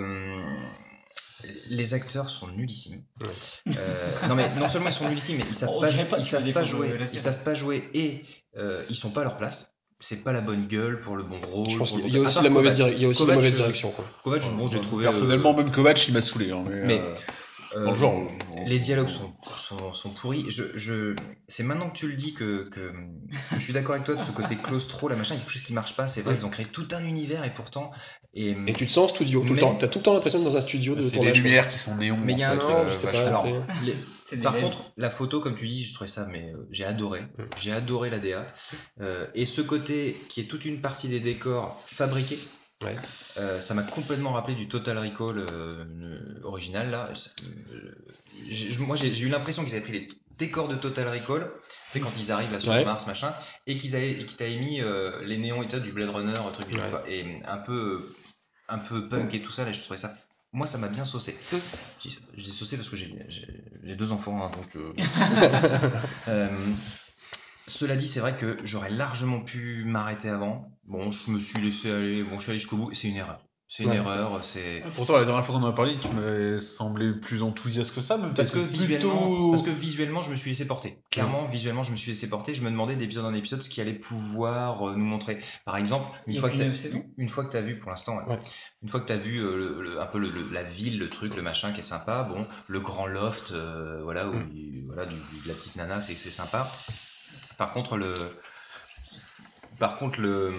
les acteurs sont nullissimes. Ouais. Euh, non mais non seulement ils sont nullissimes, mais ils savent On pas, ils savent pas jouer, ils savent pas jouer et euh, ils sont pas à leur place. C'est pas la bonne gueule pour le bon rôle. Je pense qu'il y a aussi la mauvaise, il y a aussi la Kovac, mauvaise direction. Quoi. Kovac, bon, j'ai trouvé. Personnellement, même Kovac, il m'a saoulé. hein, mais, Mais- dans le genre. Les dialogues sont, sont, sont pourris. Je, je, c'est maintenant que tu le dis que, que, que je suis d'accord avec toi de ce côté claustro, la machin, il y a quelque chose qui marche pas. C'est vrai, Ouais. ils ont créé tout un univers et pourtant. Et, Et tu te sens en studio tout le temps. T'as tout le temps l'impression d'être dans un studio de C'est les tournage. lumières qui sont néons. Mais il y a un euh, je sais pas, vachement. c'est- Alors, les- C'est des Par contre, la photo, comme tu dis, je trouvais ça, mais euh, j'ai adoré. J'ai adoré la DA. Euh, et ce côté qui est toute une partie des décors fabriqués, Ouais. euh, ça m'a complètement rappelé du Total Recall euh, le- original. Là. Euh, j'ai- je- moi, j'ai j'ai eu l'impression qu'ils avaient pris les décors de Total Recall, tu quand ils arrivent là sur Ouais. Mars, machin, et qu'ils avaient, qu'ils t'avaient mis euh, les néons et tout, du Blade Runner, un truc, et un peu, un peu punk et tout ça. Là, je trouvais ça. Moi, ça m'a bien saucé. Dis saucé parce que j'ai j'ai- j'ai deux enfants, hein, donc. cela dit, c'est vrai que j'aurais largement pu m'arrêter avant. Bon, je me suis laissé aller, bon, je suis allé jusqu'au bout, c'est une erreur. C'est une Ouais. erreur, c'est. Pourtant, la dernière fois qu'on en a parlé, tu m'avais semblé plus enthousiaste que ça, même Parce que, visuellement, plutôt- parce que visuellement, je me suis laissé porter. Clairement, visuellement, je me suis laissé porter. Je me demandais d'épisode en épisode ce qu'il allait pouvoir euh, nous montrer. Par exemple, une fois que qu'une t'as- saison? une fois que tu as vu, pour l'instant, ouais. Ouais. une fois que tu as vu euh, le- le- un peu le- le- la ville, le truc, le machin qui est sympa, bon, le grand loft, euh, voilà, où il- voilà, du- de la petite nana, c'est c'est sympa. Par contre, le. Par contre, le.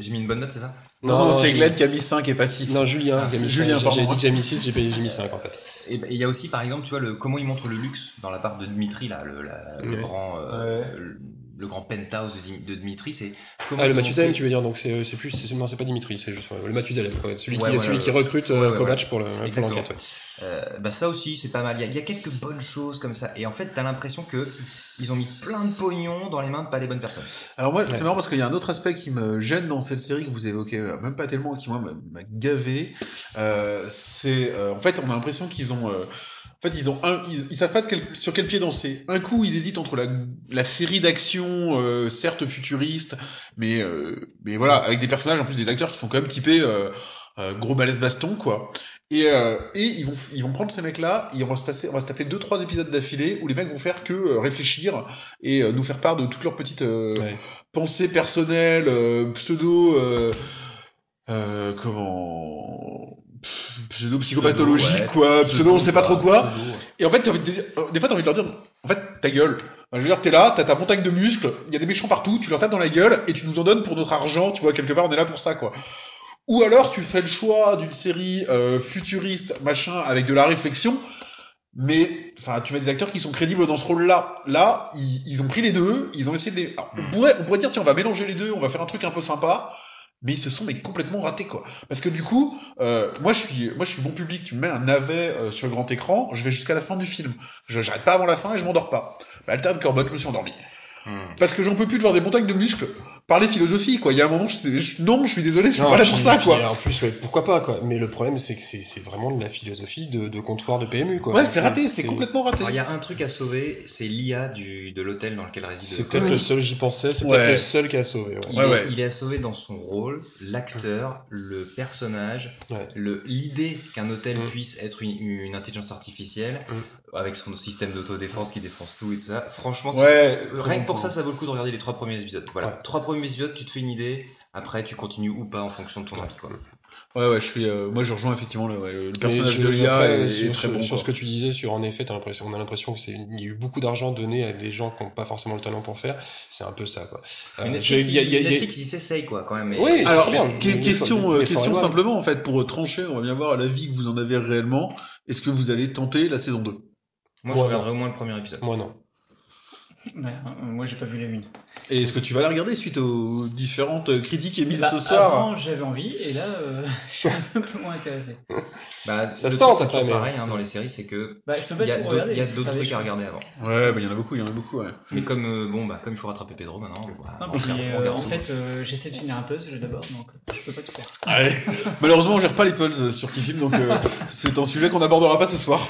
J'ai mis une bonne note, c'est ça? Non, non, c'est j'ai- Glenn qui a mis 5 et pas 6. Non, Julien, Ah, qui a mis Julien, pardon, J'avais dit hein. que j'avais mis 6, j'ai j'ai mis 5 en fait. Et ben, il y a aussi, par exemple, tu vois, le, comment il montre le luxe dans la part de Dmitri, là, le, la- le Ouais. grand, euh, Ouais. le, le grand penthouse de, Dim- de Dmitri, c'est comment Ah, le Mathusalem, tu veux dire, donc c'est c'est plus, c'est- non, c'est pas Dimitri, c'est juste euh, le Mathusalem, celui, Ouais, qui, ouais, celui ouais, qui recrute Ouais, euh, ouais, Kovac ouais. pour le- pour Exactement. l'enquête. ouais. Euh, bah ça aussi, c'est pas mal. Il y, a, il y a quelques bonnes choses comme ça. Et en fait, t'as l'impression que ils ont mis plein de pognon dans les mains de pas des bonnes personnes. Alors moi, Ouais. c'est marrant parce qu'il y a un autre aspect qui me gêne dans cette série que vous évoquez, euh, même pas tellement, qui moi m'a m'a gavé. Euh, c'est, euh, en fait, on a l'impression qu'ils ont, euh, en fait, ils ont un, ils, ils savent pas de quel- sur quel pied danser. Un coup, ils hésitent entre la, la série d'action, euh, certes futuriste, mais, euh, mais voilà, avec des personnages en plus des acteurs qui sont quand même typés euh, euh, gros balèze baston, quoi. Et, euh, et ils vont, ils vont prendre ces mecs-là, et on va se passer, on va se taper deux trois épisodes d'affilée où les mecs vont faire que euh, réfléchir et nous faire part de toutes leurs petites euh, Ouais. pensée personnelle, euh, pseudo, euh, comment, pseudo psychopathologique ouais. quoi, pseudo on sait pas trop quoi. Pseudo, ouais. Et en fait, envie de dire- des fois t'as envie de leur dire, en fait ta gueule. Enfin, je veux dire, t'es là, t'as ta montagne de muscles, il y a des méchants partout, tu leur tapes dans la gueule et tu nous en donnes pour notre argent, tu vois quelque part on est là pour ça quoi. Ou alors tu fais le choix d'une série euh, futuriste machin avec de la réflexion. Mais, enfin, tu mets des acteurs qui sont crédibles dans ce rôle-là. Là, ils, ils ont pris les deux, ils ont essayé de les. Alors, on pourrait, on pourrait dire, tiens, on va mélanger les deux, on va faire un truc un peu sympa. Mais ils se sont mais complètement ratés quoi. Parce que du coup, euh, moi je suis, moi je suis bon public. Tu me mets un navet euh, sur le grand écran, je vais jusqu'à la fin du film. Je j'arrête pas avant la fin et je m'endors pas. Bah, Altered Corbett, je me suis endormi. Hmm. Parce que j'en peux plus de voir des montagnes de muscles parler philosophie quoi. Il y a un moment, je, je- non, je suis désolé, je suis Non, pas là puis- pour ça puis, quoi. En plus, ouais, pourquoi pas, quoi. Mais le problème, c'est que c'est vraiment de la philosophie de, de comptoir de PMU, quoi. Ouais, c'est raté, c'est complètement raté. Il y a un truc à sauver, c'est l'IA du, de l'hôtel dans lequel réside. C'est peut-être le seul, j'y pensais, c'est Ouais. peut-être le seul qui a sauvé. ouais. Il, Ouais, est, ouais. il est à sauver dans son rôle, l'acteur, le personnage, l'idée qu'un hôtel Mm. puisse être une, une intelligence artificielle avec son système d'autodéfense qui défonce tout et tout ça. Franchement, rien que pour ça, ça vaut le coup de regarder les trois premiers épisodes. Voilà, trois premiers tu te fais une idée. Après, tu continues ou pas en fonction de ton envie. Quoi. Ouais, ouais, je suis, euh, moi je rejoins effectivement le, ouais, le personnage je- de Lia est, est sur, très bon. sur quoi. ce que tu disais, sur en effet, l'impression, on a l'impression que c'est, il y a eu beaucoup d'argent donné à des gens qui n'ont pas forcément le talent pour faire. C'est un peu ça, quoi. Mais Euh, Netflix, je- il y a- il y Netflix, il s'essaye quoi, quand même. mais- Oui, Alors, très bien. que- Mais- question, mais- euh, question simplement en fait pour trancher, on va bien voir l'avis que vous en avez réellement. Est-ce que vous allez tenter la saison 2 Moi, je Ouais, regarderai au moins le premier épisode. Moi non. Ouais, euh, moi, j'ai pas vu la une. Et est-ce que tu vas la regarder suite aux différentes critiques émises Bah, ce soir Avant, j'avais envie, et là, euh, je suis un peu moins intéressé. Bah, Ça se tente, après, toujours mais- pareil hein, dans les séries, c'est que Bah, il y a d'autres trucs à regarder avant. Ouais, bah il y en a beaucoup, il y en a beaucoup. Ouais. Mais comme euh, bon, bah comme il faut rattraper Pedro maintenant, bah, Non, puis, euh, en tout. fait, euh, j'essaie de finir un puzzle d'abord, donc euh, peux pas tout faire. Allez. Malheureusement, on gère pas les puzzles sur Kifim, donc euh, c'est un sujet qu'on n'abordera pas ce soir.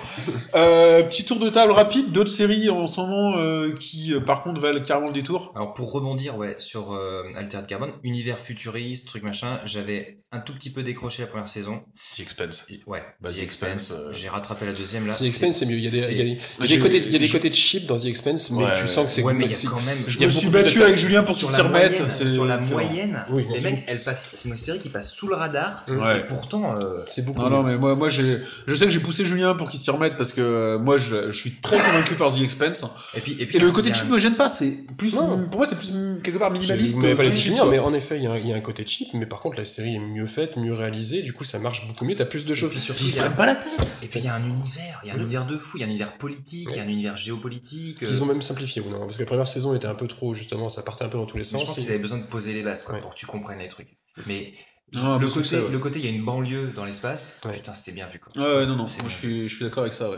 Euh, petit tour de table rapide, d'autres séries en ce moment euh, qui, euh, par contre, valent carrément le détour. Alors pour rebondir ouais sur euh, Altered Carbon, univers futuriste, truc machin, j'avais un tout petit peu décroché la première saison. The Expense. Ouais, Bah, The euh, J'ai rattrapé la deuxième là. The Expense, c'est mieux. Il y a des, c'est- il y a des, il y a J'ai- des côtés, il y a des j'ai- côtés cheap dans The Expense, mais Ouais. tu sens que c'est Ouais, mais il y c'est- a quand même. Je me suis de battu avec Julien pour qu'il sur s'y la remette. moyenne, c'est- sur la moyenne, les mecs, beaucoup. elle passe, c'est une série qui passe sous le radar. Ouais. Et pourtant, euh, c'est beaucoup. Non, non, mais moi, moi je sais que j'ai poussé Julien pour qu'il s'y remette parce que euh, moi, je, je suis très convaincu par The Expense. et puis et puis Et le côté cheap un- me gêne pas, c'est plus, Non. pour moi, c'est plus mm, quelque part minimaliste. Vais pas finir, mais en effet, il y, a un- il y a un côté cheap, mais par contre, la série est mieux faite, mieux réalisée, du coup, ça marche beaucoup mieux, t'as plus de Et choses. puis surtout, Ils il se prennent pas la tête. Et puis il y a un univers, il y a un Mhm. univers de fou, il y a un univers politique, il y a un univers géopolitique. Ils euh, ont même simplifié, ou non Parce que la première saison était un peu trop, justement, ça partait un peu dans tous les mais sens. je pense qu'ils avaient besoin de poser les bases quoi, Ouais. pour que tu comprennes les trucs. Mais Non, le, côté, ça, ouais. le côté, il y a une banlieue dans l'espace. Ouais. Putain, c'était bien vu quoi. Ouais, ouais, non, non, moi bien. je suis, je suis d'accord avec ça, ouais.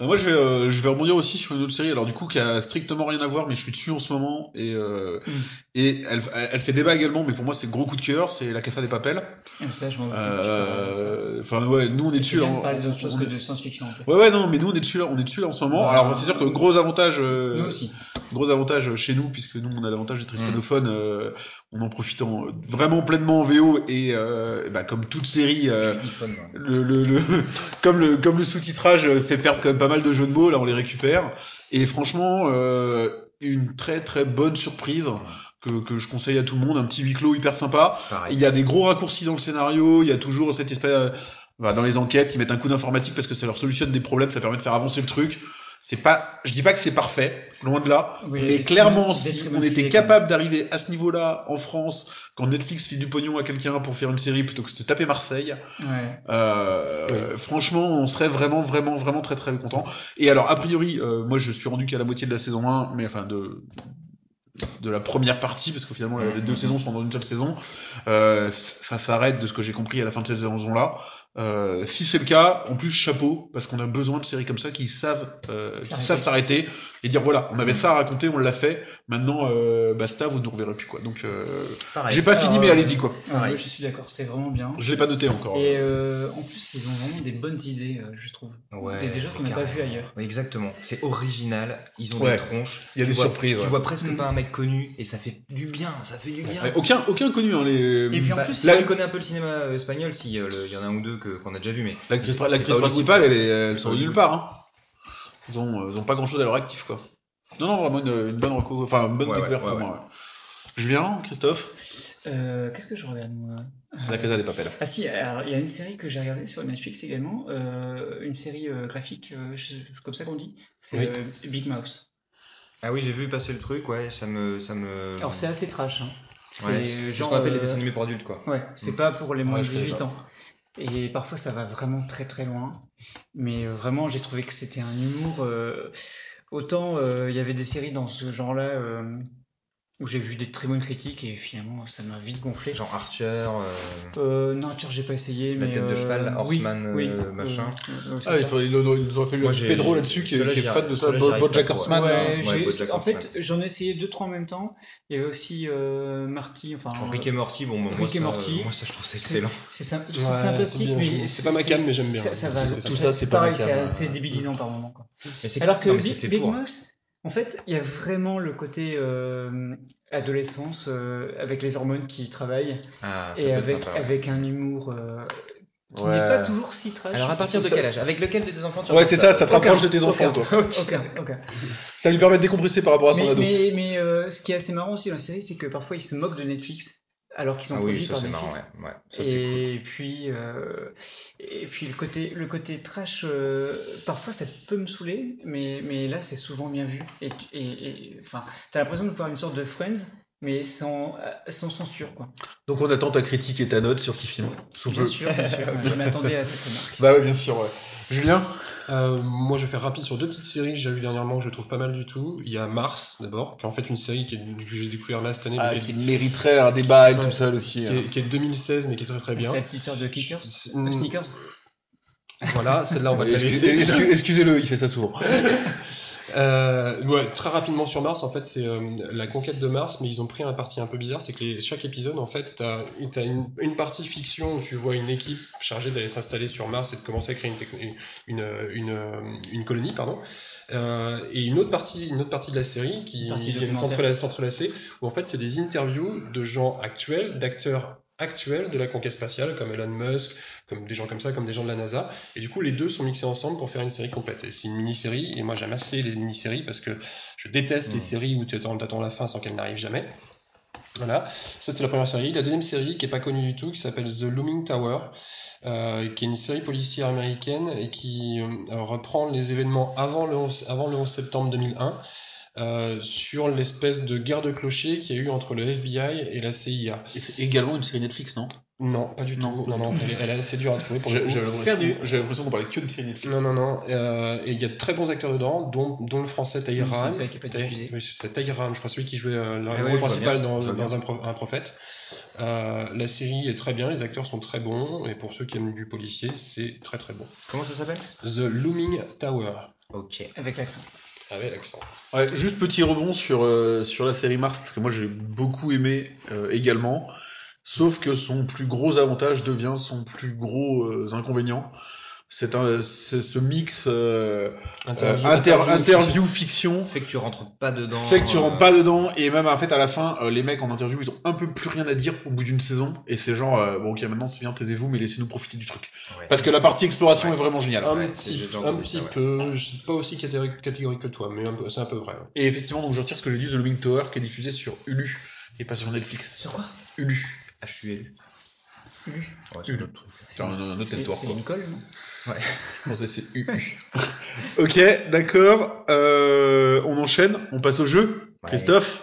Euh, moi je vais, euh, je vais rebondir aussi sur une autre série, alors du coup qui a strictement rien à voir, mais je suis dessus en ce moment, et, euh, Mm. et elle, elle fait débat également, mais pour moi c'est gros coup de cœur, c'est La Casa des Papels. Et ça, je m'en. Euh, Enfin, ouais, nous on est dessus de on- parler d'autre chose on que de science-fiction en fait. Ouais, ouais, non, mais nous on est dessus là, on est dessus là en ce moment. Bah, Alors c'est sûr que gros avantage, euh, Nous aussi. gros avantage chez nous, puisque nous on a l'avantage d'être Mm. hispanophone, euh, on en profite en- vraiment pleinement en VO, et euh, bah, comme toute série. euh, le, le, le- comme le comme le sous-titrage fait perdre quand même pas mal de jeux de mots là on les récupère et franchement euh, une très très bonne surprise que, que je conseille à tout le monde un petit huis clos hyper sympa Pareil. il y a des gros raccourcis dans le scénario il y a toujours cette espèce euh, bah, dans les enquêtes ils mettent un coup d'informatique parce que ça leur solutionne des problèmes ça permet de faire avancer le truc c'est pas je dis pas que c'est parfait loin de là Oui, mais clairement si on était capable d'arriver à ce niveau là en France quand Netflix file du pognon à quelqu'un pour faire une série plutôt que de se taper Marseille. Ouais. euh, Franchement, on serait vraiment, vraiment, vraiment très, très content. Et alors, a priori, euh, moi, je suis rendu qu'à la moitié de la saison 1, mais enfin de de la première partie, parce que finalement les deux saisons sont dans une seule saison. Euh, ça s'arrête de ce que j'ai compris à la fin de cette saison-là. Euh, si c'est le cas, en plus chapeau, parce qu'on a besoin de séries comme ça qui savent, euh, qui S'arrêter. savent s'arrêter et dire voilà, on avait ça à raconter, on l'a fait. Maintenant, euh, basta, vous ne nous reverrez plus quoi. Donc, euh, j'ai pas fini, mais allez-y quoi. Ouais, je suis d'accord, c'est vraiment bien. Je l'ai pas noté encore. Et euh, en plus, ils ont vraiment des bonnes idées, je trouve. Ouais, des choses qu'on n'a pas vues ailleurs. Exactement. C'est original. Ils ont Ouais. des tronches. Il y a Tu des vois- surprises, Tu vois presque Mhm. pas un mec connu et ça fait du bien. Ça fait du bien. Ouais, aucun, aucun connu hein, les. Et puis en Bah, plus, si là- tu connais un peu le cinéma espagnol, si euh, le- il y en a un ou deux que- qu'on a déjà vu, mais L'actrice pas principale, elle est, elles sont nulle part. Hein. Ils ont, ils ont pas grand chose à leur actif, quoi. Non, non, vraiment une, une bonne reco, enfin une bonne Ouais, découverte ouais, pour ouais, moi. ouais. Julien, Christophe, euh, qu'est-ce que je regarde moi? La Casa des Papels. Ah si, alors, il y a une série que j'ai regardée sur Netflix également, euh, une série euh, graphique, euh, comme ça qu'on dit, c'est Oui. euh, Big Mouse. ah oui, j'ai vu passer le truc. Ouais, ça me, ça me. Alors c'est assez trash. Hein. C'est Ouais, c'est ce genre, qu'on appelle les dessins animés pour adultes, quoi. Ouais, c'est Mm. pas pour les moins Ouais, de je connais 18 pas. ans. Et parfois ça va vraiment très très loin. Mais euh, vraiment, j'ai trouvé que c'était un humour. euh, autant euh, il y avait des séries dans ce genre-là où j'ai vu des très bonnes critiques et finalement ça m'a vite gonflé. Genre Archer. euh, Euh, non, Archer, j'ai pas essayé. La mais, tête de euh, cheval, oui, Horseman, oui, euh, machin. euh, euh, Ah, il faut, ils, nous- ont fait Moi, le Pedro là-dessus qui, est- fan de ça, Bojack Horseman. Ouais, Bojack en fait, j'en ai essayé deux trois en même temps. Il y avait aussi euh, Marty, enfin. Genre Rick et Morty, bon, moi, Rick ça, et Morty. moi ça je trouve ça c'est- excellent. C'est sympathique, mais c'est pas ma cam, mais j'aime bien. Tout ça, c'est pas pareil, ma cam, c'est assez débilisant par moment. Quoi. Mais c'est Alors que non, mais c'est Big. Mouse, en fait, il y a vraiment le côté euh, adolescence euh, avec les hormones qui travaillent Ah, et avec sympa, ouais. avec un humour euh, qui Ouais. n'est pas toujours si trash. Alors à partir de ça- quel âge Avec lequel de tes enfants tu Ouais, c'est ça, ça te rapproche de tes enfants, aucun, quoi. Aucun, aucun. Ça lui permet de décompresser par rapport à son Mais, ado. mais, mais euh, ce qui est assez marrant aussi dans la série, c'est que parfois ils se moquent de Netflix alors qu'ils sont Ah oui, produits ça par c'est Netflix. marrant, ouais. ouais. Ça, c'est cool. Et puis, euh, et puis le côté, le côté trash, euh, parfois ça peut me saouler, mais, mais là c'est souvent bien vu. Et, tu- et, enfin, t'as l'impression de voir une sorte de Friends, mais sans, euh, sans censure, quoi. Donc on attend ta critique et ta note sur qui filme. Sous Bien peu. sûr, bien sûr. Je m'attendais à cette remarque. Bah ouais, bien sûr, ouais. Julien Euh, moi, je vais faire rapide sur deux petites séries que j'ai vues dernièrement que je trouve pas mal du tout. Il y a Mars, d'abord, qui est en fait une série qui est- que j'ai découvert là cette année, mais Ah, qui, qui est, mériterait un débat elle Ouais. tout seul aussi. hein. qui est- qui est de 2016, mais qui est très très C'est bien. la petite sœur de Kickers, C'est- de Sneakers. Voilà, celle-là, on va te la Excuse- laisser. excuse- Excusez-le, il fait ça souvent. Euh, ouais, très rapidement sur Mars, en fait, c'est euh, la conquête de Mars, mais ils ont pris un parti un peu bizarre, c'est que les- chaque épisode, en fait, t'as as une, une partie fiction où tu vois une équipe chargée d'aller s'installer sur Mars et de commencer à créer une, une, une, euh, une colonie, pardon. Euh, et une autre partie, une autre partie de la série qui Une partie viennent documentaire. s'entrela- s'entrelacer, où en fait, c'est des interviews de gens actuels, d'acteurs actuels de la conquête spatiale, comme Elon Musk, comme des gens comme ça, comme des gens de la NASA. Et du coup, les deux sont mixés ensemble pour faire une série complète. Et c'est une mini-série, et moi j'aime assez les mini-séries parce que je déteste les séries où tu attends, t'attends la fin sans qu'elle n'arrive jamais. Voilà, ça c'était la première série. La deuxième série, qui est pas connue du tout, qui s'appelle The Looming Tower, euh, qui est une série policière américaine et qui euh, reprend les événements avant le 11, avant le 11 septembre 2001. Euh, sur l'espèce de guerre de clochers qu'il y a eu entre le FBI et la CIA. Et c'est également une série Netflix, non? Non, pas du Non, tout. Non, non, elle, est- elle est assez dure à trouver pour. J'avais l'impression qu'on parlait que de série Netflix. Non, non, non. euh, et il y a de très bons acteurs dedans, dont, dont le français Tahir Oui, c'est Raham. ça qui pas diffusé. oui, c'était Tahir Raham, je crois, celui qui jouait euh, le Ah rôle principal dans, un, pro- un prophète. Euh, la série est très bien, les acteurs sont très bons, et pour ceux qui aiment du policier, c'est très très bon. Comment ça s'appelle? The Looming Tower, Ok. Avec l'accent. Ouais, juste petit rebond sur, euh, sur la série Mars, parce que moi j'ai beaucoup aimé euh, également, sauf que son plus gros avantage devient son plus gros euh, inconvénient. C'est un, c'est ce mix euh, Interview, euh, inter- interview, interview fiction Fait que tu rentres pas dedans. fait que tu euh, rentres pas dedans et même en fait à la fin euh, les mecs en interview ils ont un peu plus rien à dire au bout d'une saison et c'est genre euh, bon ok maintenant c'est bien taisez-vous mais laissez-nous profiter du truc ouais. parce que la partie exploration Ouais. est vraiment géniale Un Ouais, petit, j'ai déjà un entendu petit ça, ouais. peu, je suis pas aussi catégorique, catégorique que toi, mais c'est un peu vrai. et effectivement donc je retire ce que j'ai dit The Looming Tower qui est diffusé sur Hulu et pas sur Netflix Sur quoi? Hulu HUL. Ouais, c'est un autre un, territoire c'est une colle, non Non, ça, c'est U. ok, d'accord. Euh, on enchaîne, on passe au jeu. Ouais. Christophe,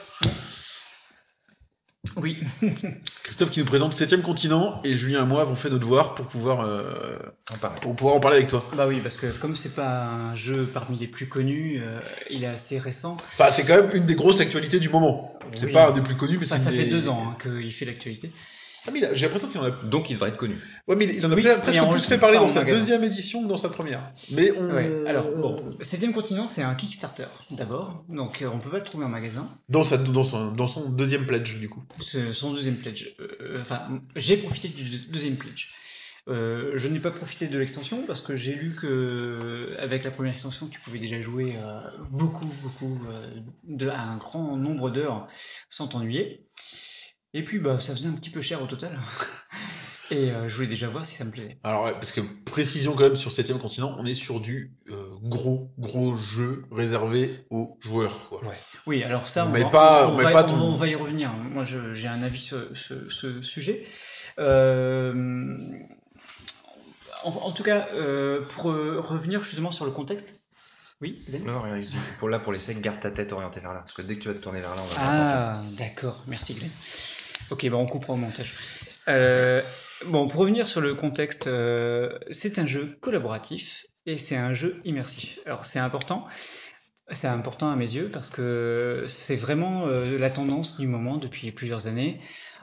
Oui. Christophe qui nous présente 7 continent et Julien et moi avons fait nos devoirs pour pouvoir, euh, pour pouvoir en parler avec toi. Bah oui, parce que comme c'est pas un jeu parmi les plus connus, euh, il est assez récent. Enfin, c'est quand même une des grosses actualités du moment. C'est Oui. pas un des plus connus, mais Enfin, c'est ça une fait des- deux ans hein, qu'il fait l'actualité. Ah, mais il a- j'ai l'impression qu'il en a. Donc il devrait être connu. Ouais, mais il en a Oui, presque plus fait parler dans sa magasin. deuxième édition que dans sa première. Mais on. Ouais. Alors bon, Septième continent, c'est un Kickstarter d'abord, donc euh, on peut pas le trouver en magasin. Dans, sa, dans, son, dans son deuxième pledge, du coup. C'est son deuxième pledge. Euh, euh, Enfin, j'ai profité du deux- deuxième pledge. Euh, je n'ai pas profité de l'extension parce que j'ai lu que avec la première extension, tu pouvais déjà jouer euh, beaucoup, beaucoup, euh, de, un grand nombre d'heures sans t'ennuyer. Et puis, bah, ça faisait un petit peu cher au total. Et euh, je voulais déjà voir si ça me plaisait. Alors, ouais, parce que précision quand même sur 7 continent, on est sur du euh, gros, gros jeu réservé aux joueurs. Quoi. Oui, alors ça, on, Mais va, pas- on, va, pas on va- on va y revenir. Moi, j'ai un avis sur ce, ce sujet. Euh, en, en tout cas, euh, pour euh, revenir justement sur le contexte. Oui, Non, rien, pour là, pour les secs, garde ta tête orientée vers là. Parce que dès que tu vas te tourner vers là, on va Ah, d'accord. Merci, Glenn. Ok, bah on coupera au montage. Euh, bon, pour revenir sur le contexte, euh, c'est un jeu collaboratif et c'est un jeu immersif. Alors, c'est important. C'est important à mes yeux parce que c'est vraiment euh, la tendance du moment depuis plusieurs années.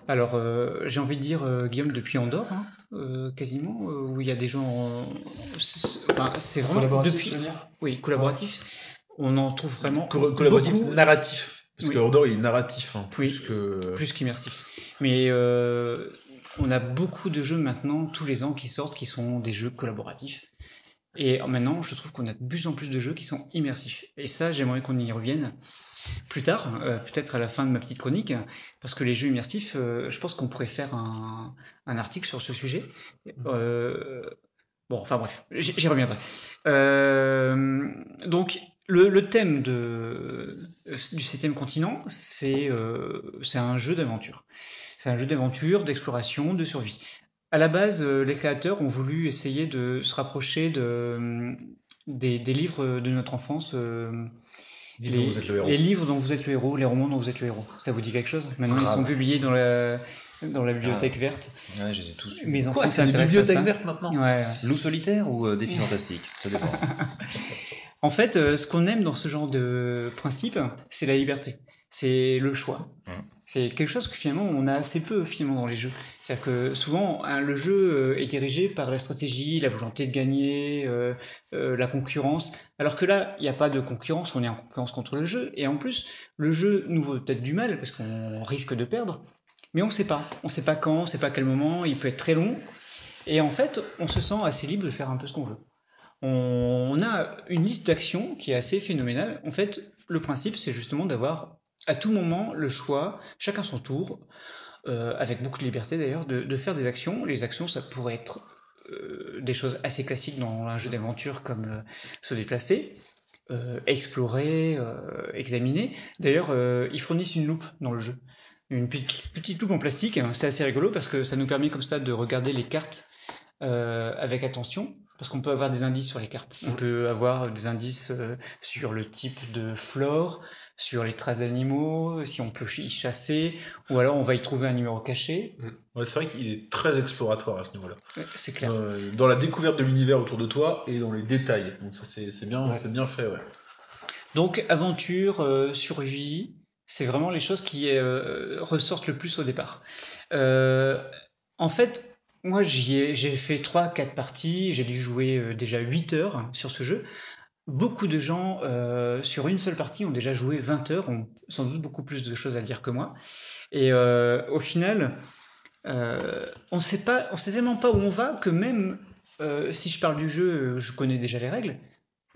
Alors, euh, j'ai envie de dire, euh, Guillaume, depuis Andorre, hein, euh, quasiment, où il y a des gens. Enfin, c'est vraiment Collaboratif, depuis. Oui, collaboratif. On en trouve vraiment Co- collaboratif beaucoup, narratif. Parce Oui. que Andorre, il est narratif, hein, plus Oui. que. plus qu'immersif. Mais euh, on a beaucoup de jeux maintenant, tous les ans, qui sortent, qui sont des jeux collaboratifs. Et maintenant, je trouve qu'on a de plus en plus de jeux qui sont immersifs. Et ça, j'aimerais qu'on y revienne. plus tard, euh, peut-être à la fin de ma petite chronique, parce que les jeux immersifs, euh, je pense qu'on pourrait faire un, un, article sur ce sujet. Euh, bon, enfin bref, j'y reviendrai. Euh, donc, le, le, thème de, du septième continent, c'est un jeu d'aventure. C'est un jeu d'aventure, d'exploration, de survie. À la base, les créateurs ont voulu essayer de se rapprocher de, des, des livres de notre enfance. Euh, les, les, livres dont vous êtes le héros, les romans dont vous êtes le héros. Ça vous dit quelque chose? Maintenant, Grave. ils sont publiés dans la, dans la bibliothèque ah. verte. Ouais, je les ai tous. Mais ils Quoi, c'est la bibliothèque verte maintenant ouais. Loup solitaire ou euh, défi fantastique Ça dépend. en fait, euh, ce qu'on aime dans ce genre de principe, c'est la liberté. C'est le choix. Hum. C'est quelque chose que finalement on a assez peu finalement dans les jeux. C'est-à-dire que souvent hein, le jeu est dirigé par la stratégie, la volonté de gagner, euh, euh, la concurrence. Alors que là, il n'y a pas de concurrence, on est en concurrence contre le jeu. Et en plus, le jeu nous vaut peut-être du mal parce qu'on risque de perdre. Mais on ne sait pas. On ne sait pas quand, on ne sait pas quel moment. Il peut être très long. Et en fait, on se sent assez libre de faire un peu ce qu'on veut. On a une liste d'actions qui est assez phénoménale. En fait, le principe, c'est justement d'avoir à tout moment le choix, chacun son tour, euh, avec beaucoup de liberté d'ailleurs, de, faire des actions. Les actions, ça pourrait être euh, des choses assez classiques dans un jeu d'aventure comme euh, se déplacer, explorer, examiner. D'ailleurs, ils fournissent une loupe dans le jeu. Une petite, petite loupe en plastique, c'est assez rigolo parce que ça nous permet comme ça de regarder les cartes avec attention. Parce qu'on peut avoir des indices sur les cartes. On peut avoir des indices sur le type de flore, sur les traces d'animaux, si on peut y chasser, ou alors on va y trouver un numéro caché. Ouais, c'est vrai qu'il est très exploratoire à ce niveau-là. C'est clair. Euh, dans la découverte de l'univers autour de toi et dans les détails. Donc ça c'est bien, Ouais. bien fait. Ouais. Donc aventure, euh, survie, c'est vraiment les choses qui euh, ressortent le plus au départ. Euh, en fait, moi j'ai fait 3-4 parties, j'ai dû jouer euh, déjà 8 heures sur ce jeu. Beaucoup de gens sur une seule partie ont déjà joué 20 heures, ont sans doute beaucoup plus de choses à dire que moi. Et au final, on sait pas, on sait tellement pas où on va que même si je parle du jeu, je connais déjà les règles.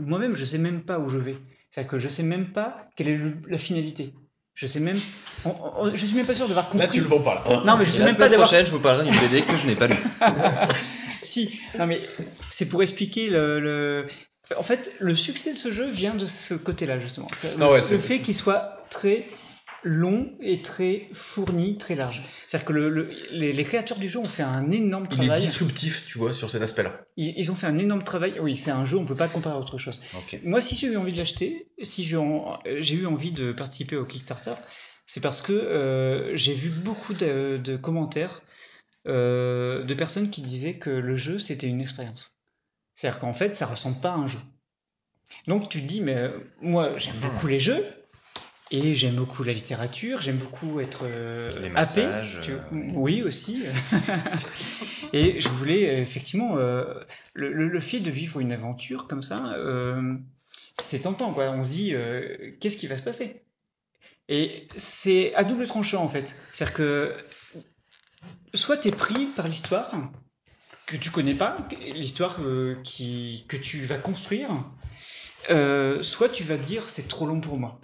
Moi-même, je sais même pas où je vais. C'est-à-dire que je sais même pas quelle est la finalité. Je sais même, on- on- je suis même pas sûr d'avoir compris. Là tu le vends pas là. Non, mais je sais La même pas d'avoir prochaine, je vous parlerai d'une BD que je n'ai pas lue. Si, non mais c'est pour expliquer le, le- En fait, le succès de ce jeu vient de ce côté-là, justement. Ah le, ouais, le fait qu'il soit très long et très fourni, très large. C'est-à-dire que le, le- les, les créateurs du jeu ont fait un énorme Il est travail. disruptif, tu vois, sur cet aspect-là. Ils, ils ont fait un énorme travail. Oui, c'est un jeu, on peut pas le comparer à autre chose. Moi, si j'ai eu envie de l'acheter, si j'ai en- eu envie de participer au Kickstarter, c'est parce que euh, j'ai vu beaucoup de, de commentaires euh, de personnes qui disaient que le jeu c'était une expérience. C'est-à-dire qu'en fait, ça ressemble pas à un jeu. Donc tu te dis, mais euh, moi j'aime beaucoup les jeux et j'aime beaucoup la littérature, j'aime beaucoup être euh, Les happé. massages, tu- euh, Oui aussi. et je voulais euh, effectivement euh, le, le, le fait de vivre une aventure comme ça, euh, c'est tentant quoi. On se dit qu'est-ce qui va se passer? Et c'est à double tranchant en fait. C'est-à-dire que soit t'es pris par l'histoire que tu connais pas, l'histoire qui que tu vas construire, soit tu vas dire c'est trop long pour moi.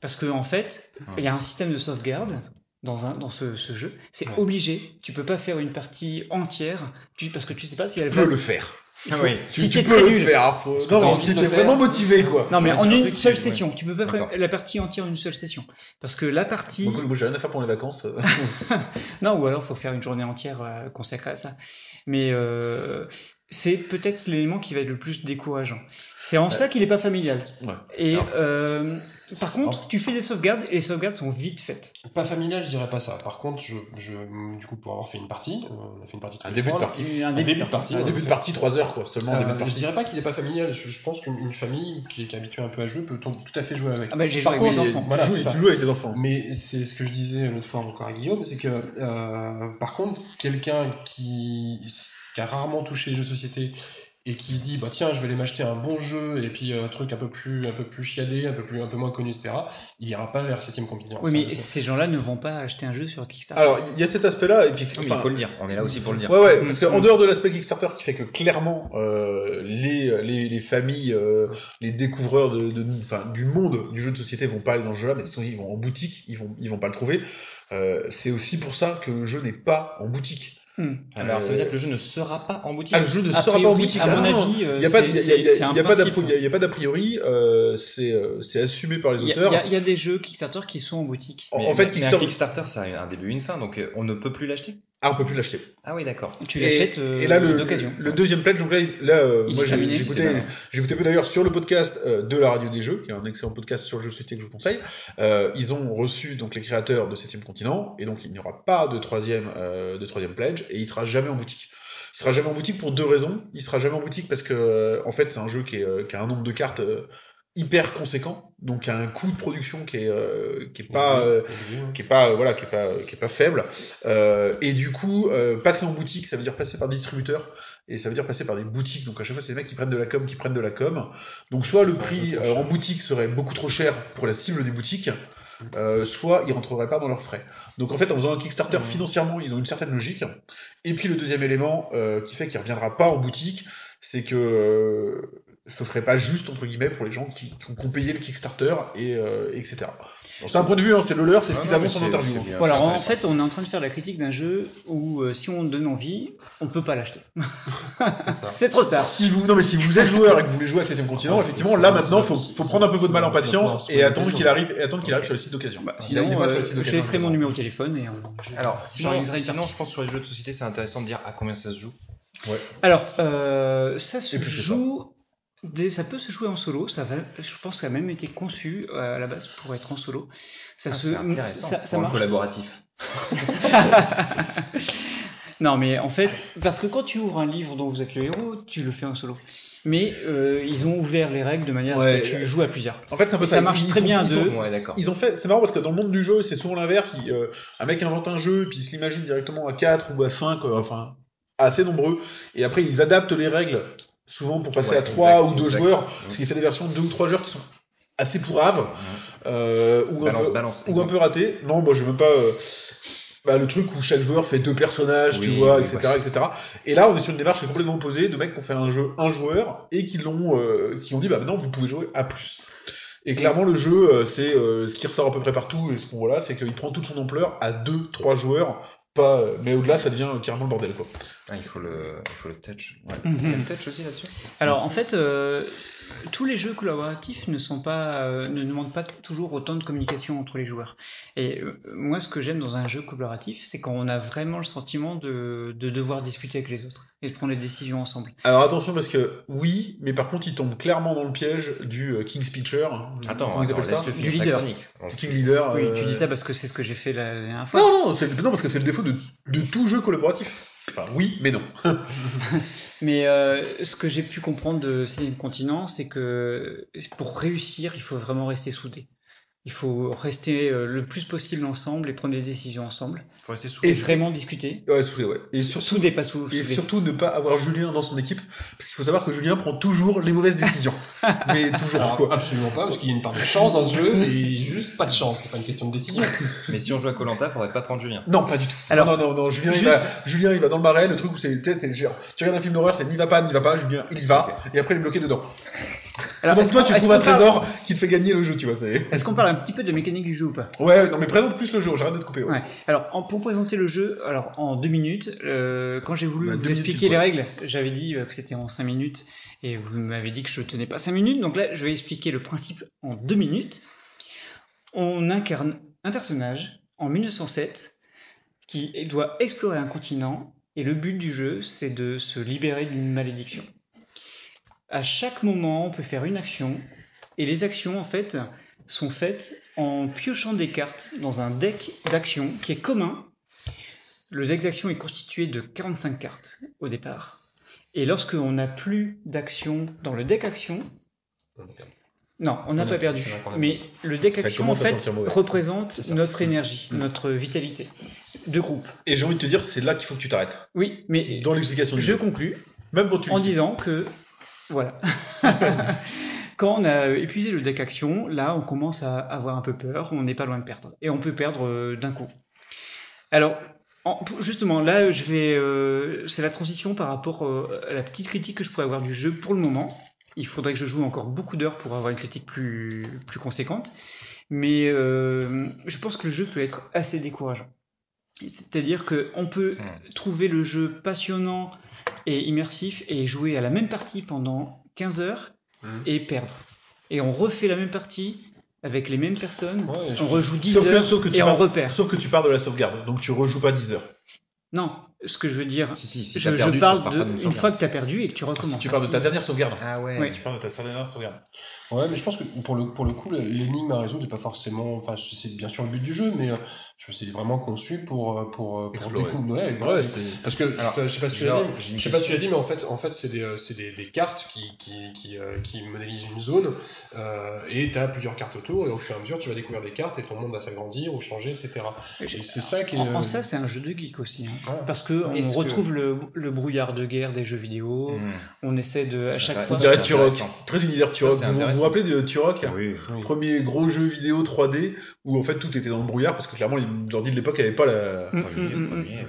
Parce que en fait, il y a un système de sauvegarde dans, un, dans ce, ce jeu. C'est Ouais. obligé. Tu peux pas faire une partie entière tu, parce que tu sais pas si elle Tu va. peux le faire. Ah oui. Tu, Si tu peux très le nul. faire. faut- Non, envie si t'es vraiment motivé quoi. Non mais Ouais, en une seule session. Tu peux pas faire la partie entière en une seule session. Parce que la partie. Moi, j'ai rien à faire pendant les vacances. Non, ou alors faut faire une journée entière euh, consacrée à ça. Mais euh, c'est peut-être l'élément qui va être le plus décourageant. C'est en ça qu'il est pas familial. Ouais. Et Non. euh, par contre, tu fais des sauvegardes et les sauvegardes sont vite faites. Pas familial, je dirais pas ça. Par contre, je, je, du coup, pour avoir fait une partie, euh, on a fait une partie tous Un début de trois, partie. Un Un début, début de partie. Un ouais, début de partie, 3 heures quoi. Seulement un début de Euh, partie. je dirais pas qu'il est pas familial. Je, je pense qu'une une famille qui est, qui est habituée un peu à jouer peut tout à fait jouer avec. Ah bah, j'ai joué Par avec mes contre, enfants. Voilà, joues, tu joues avec tes enfants. Mais c'est ce que je disais l'autre fois encore à Guillaume, c'est que euh, par contre, quelqu'un qui, qui a rarement touché les jeux de société et qui se dit bah tiens je vais aller m'acheter un bon jeu et puis un truc un peu plus un peu plus chiadé un peu plus un peu moins connu etc il ira pas vers septième continent Oui, mais ces gens-là ne vont pas acheter un jeu sur Kickstarter. Alors, il y a cet aspect-là, et puis, Oui, mais enfin, il faut le dire. On est là aussi pour le dire. Ouais, ouais, parce qu'en mm. dehors de l'aspect Kickstarter qui fait que clairement euh, les, les, les familles, euh, les découvreurs de, de, enfin, du monde du jeu de société vont pas aller dans ce jeu-là, mais sinon ils vont en boutique, ils vont, ils vont pas le trouver. Euh, c'est aussi pour ça que le jeu n'est pas en boutique. Hmm. Alors, ça veut dire que le jeu ne sera pas en boutique. Ah, le jeu ne A sera pas en boutique. à Ah, mon non, avis, euh, il y a pas, de- c'est- il y a- pas d'a- priori, euh, c'est euh, c'est assumé par les Il y, a- auteurs. il y a- il y a des jeux Kickstarter qui sont en boutique. En, Mais- en fait, mais Kickstarter, un Kickstarter, ça a un début et une fin, donc euh, on ne peut plus l'acheter. Ah, on peut plus l'acheter. Ah oui, d'accord. Tu l'achètes euh, et là, le, d'occasion. le deuxième pledge, donc là, euh, moi j'ai écouté, j'ai écouté d'ailleurs sur le podcast euh, de la radio des jeux, qui est un excellent podcast sur le jeu société que je vous conseille. Euh, ils ont reçu donc les créateurs de Septième Continent, et donc il n'y aura pas de troisième, euh, de troisième pledge, et il sera jamais en boutique. Il sera jamais en boutique pour deux raisons. Il sera jamais en boutique parce que en fait c'est un jeu qui, est, qui a un nombre de cartes euh, hyper conséquent, donc qui a un coût de production qui est, euh, qui est pas euh, qui est pas euh, voilà qui est pas qui est pas faible. Euh, et du coup euh, passer en boutique ça veut dire passer par distributeur et ça veut dire passer par des boutiques. Donc à chaque fois c'est des mecs qui prennent de la com qui prennent de la com. Donc soit le prix euh, en boutique serait beaucoup trop cher pour la cible des boutiques euh, soit ils rentreraient pas dans leurs frais. Donc en fait en faisant un Kickstarter financièrement ils ont une certaine logique. Et puis le deuxième élément euh, qui fait qu'il reviendra pas en boutique c'est que euh, ce serait pas juste entre guillemets pour les gens qui, qui ont- qui ont payé le Kickstarter et euh, etc. C'est un point de vue, hein, c'est le leur, c'est ce qu'ils mais en interview. hein. bien, Voilà, en fait, on est en train de faire la critique d'un jeu où euh, si on donne envie, on peut pas l'acheter. C'est trop tard. Si vous, non mais si vous êtes joueur et que vous voulez jouer à 7 continent, Ah, effectivement, là maintenant, faut, faut prendre un peu votre mal en patience et attendre qu'il arrive, et attendre qu'il arrive sur le site d'occasion. Bah, sinon, euh, je laisserai mon numéro de téléphone et on, je- Alors, sinon, je pense sur les jeux de société, c'est intéressant de dire à combien ça se joue. Alors, euh, ça se joue. Ça peut se jouer en solo. Ça va, je pense que ça a même été conçu euh, à la base pour être en solo. Ça Ah, se, ça, ça marche. collaboratif. Non, mais en fait, parce que quand tu ouvres un livre dont vous êtes le héros, tu le fais en solo. Mais euh, ils ont ouvert les règles de manière à ce que tu joues à plusieurs. En fait, c'est un peu ça Ils- marche ils très sont- bien à ils sont- deux. Ouais. Ils ont fait, c'est marrant parce que dans le monde du jeu, c'est souvent l'inverse. euh, un mec invente un jeu, puis il se l'imagine directement à 4 ou à 5, euh, enfin, assez nombreux. Et après, ils adaptent les règles, souvent pour passer Ouais, à 3 exact, ou 2 exact. joueurs, Mhm. parce qu'il fait des versions de 2 ou 3 joueurs qui sont assez pourraves, euh, ou, un peu, balance. ou un peu ratés. Non, moi, je veux même pas. euh, bah, le truc où chaque joueur fait deux personnages, tu vois, oui, etc., bah, etc. Et là, on est sur une démarche qui est complètement opposée de mecs qui ont fait un jeu un joueur et qui l'ont, euh, qui ont dit, bah maintenant, vous pouvez jouer à plus. Et clairement, le jeu, c'est ce qui ressort à peu près partout, et ce qu'on voit là, c'est qu'il prend toute son ampleur à 2-3 joueurs, pas, mais au-delà, ça devient carrément le bordel, quoi. Ah, il faut le, il faut le touch. Ouais. Mhm. Il y a le touch aussi là-dessus? Alors en fait, euh, tous les jeux collaboratifs ne sont pas, euh, ne demandent pas toujours autant de communication entre les joueurs. Et euh, moi, ce que j'aime dans un jeu collaboratif, c'est quand on a vraiment le sentiment de, de devoir discuter avec les autres et de prendre les décisions ensemble. Alors attention, parce que oui, mais par contre, il tombe clairement dans le piège du euh, King Speecher. hein. Attends, Comment ils appellent ça Du leader. King Leader. Oui, euh, tu dis ça parce que c'est ce que j'ai fait la dernière fois. Non, non, non, parce que c'est le défaut de, de tout jeu collaboratif. Oui, mais non. Mais euh, ce que j'ai pu comprendre de Sixième Continent, c'est que pour réussir, il faut vraiment rester soudé. Il faut rester euh, le plus possible ensemble et prendre des décisions ensemble. faut rester sous. Et vraiment discuter. Ouais, c'est ouais. Et surtout, Soudé, pas sous. et soudé. surtout ne pas avoir Julien dans son équipe, parce qu'il faut savoir que Julien prend toujours les mauvaises décisions. mais toujours Alors, quoi. absolument pas, parce qu'il y a une part de chance dans ce jeu, et juste pas de chance, c'est pas une question de décision. Mais si on joue à Colanta, faudrait pas prendre Julien. Non, pas du tout. Alors, non, non, non, non, Julien, il va, Julien, il va dans le marais, le truc où c'est, tu regardes un film d'horreur, c'est n'y va pas, n'y va pas, Julien, il y va, et après il est bloqué dedans. Alors, Donc toi, tu trouves un parle- trésor qui te fait gagner le jeu, tu vois. Est-ce qu'on parle un petit peu de la mécanique du jeu ou pas? Ouais, non, mais présente plus le jeu, j'arrête de te couper, ouais. Ouais. Alors, en- pour présenter le jeu, alors en deux minutes, euh, quand j'ai voulu Bah, vous expliquer les règles, j'avais dit euh, que c'était en cinq minutes, et vous m'avez dit que je tenais pas cinq minutes, donc là, je vais expliquer le principe en deux minutes. On incarne un personnage en 1907 qui doit explorer un continent, et le but du jeu, c'est de se libérer d'une malédiction. À chaque moment, on peut faire une action, et les actions, en fait, sont faites en piochant des cartes dans un deck d'actions qui est commun. Le deck d'actions est constitué de 45 cartes au départ. Et lorsque on n'a plus d'actions dans le deck action, non, on n'a pas perdu. Mais le deck action en fait représente notre énergie, Mm. notre vitalité de groupe. Et j'ai envie de te dire, c'est là qu'il faut que tu t'arrêtes. Oui, mais Dans l'explication je jeu. conclus. Même quand tu en disant que voilà. Quand on a épuisé le deck action, là on commence à avoir un peu peur, on n'est pas loin de perdre. Et on peut perdre euh, d'un coup. Alors, en- justement, là je vais. euh, c'est la transition par rapport euh, à la petite critique que je pourrais avoir du jeu pour le moment. Il faudrait que je joue encore beaucoup d'heures pour avoir une critique plus, plus conséquente. Mais euh, je pense que le jeu peut être assez décourageant. C'est-à-dire qu'on peut Hmm. trouver le jeu passionnant et immersif et jouer à la même partie pendant 15 heures Mhm. et perdre. Et on refait la même partie avec les mêmes personnes, Ouais, on rejoue 10 Sauf que- heures sauf que tu et on pars- repère. Sauf que tu pars de la sauvegarde, donc tu rejoues pas 10 heures. Non, ce que je veux dire, Si, si, si je, parle de une fois que tu as perdu et que tu recommences. Tu parles de ta dernière sauvegarde. Ah ouais. Oui. Tu parles de ta dernière sauvegarde. Ouais, mais je pense que pour le, pour le coup, l'énigme à résoudre n'est pas forcément. Enfin, c'est bien sûr le but du jeu, mais euh, c'est vraiment conçu pour, euh, pour, euh, pour découvrir. Ouais, voilà. Ouais. Parce que Alors, je sais pas si tu genre, l'as dit, j'ai une je sais pas si tu l'as dit, mais en fait, en fait, c'est des, c'est des, des cartes qui, qui, qui, euh, qui modélisent une zone, euh, et tu as plusieurs cartes autour, et au fur et à mesure, tu vas découvrir des cartes, et ton monde va s'agrandir ou changer, etc. Et c'est ça qui est. En, en ça, c'est un jeu de geek aussi. hein. voilà. Parce que on que- retrouve le, le brouillard de guerre des jeux vidéo, Mmh. on essaie de, à chaque fois. Très univers Vous vous rappelez de Turok Oui. Oui. Premier gros jeu vidéo 3D où en fait tout était dans le brouillard parce que clairement les ordi de l'époque n'avaient pas la. Mm, Premier, mm, mm, premier.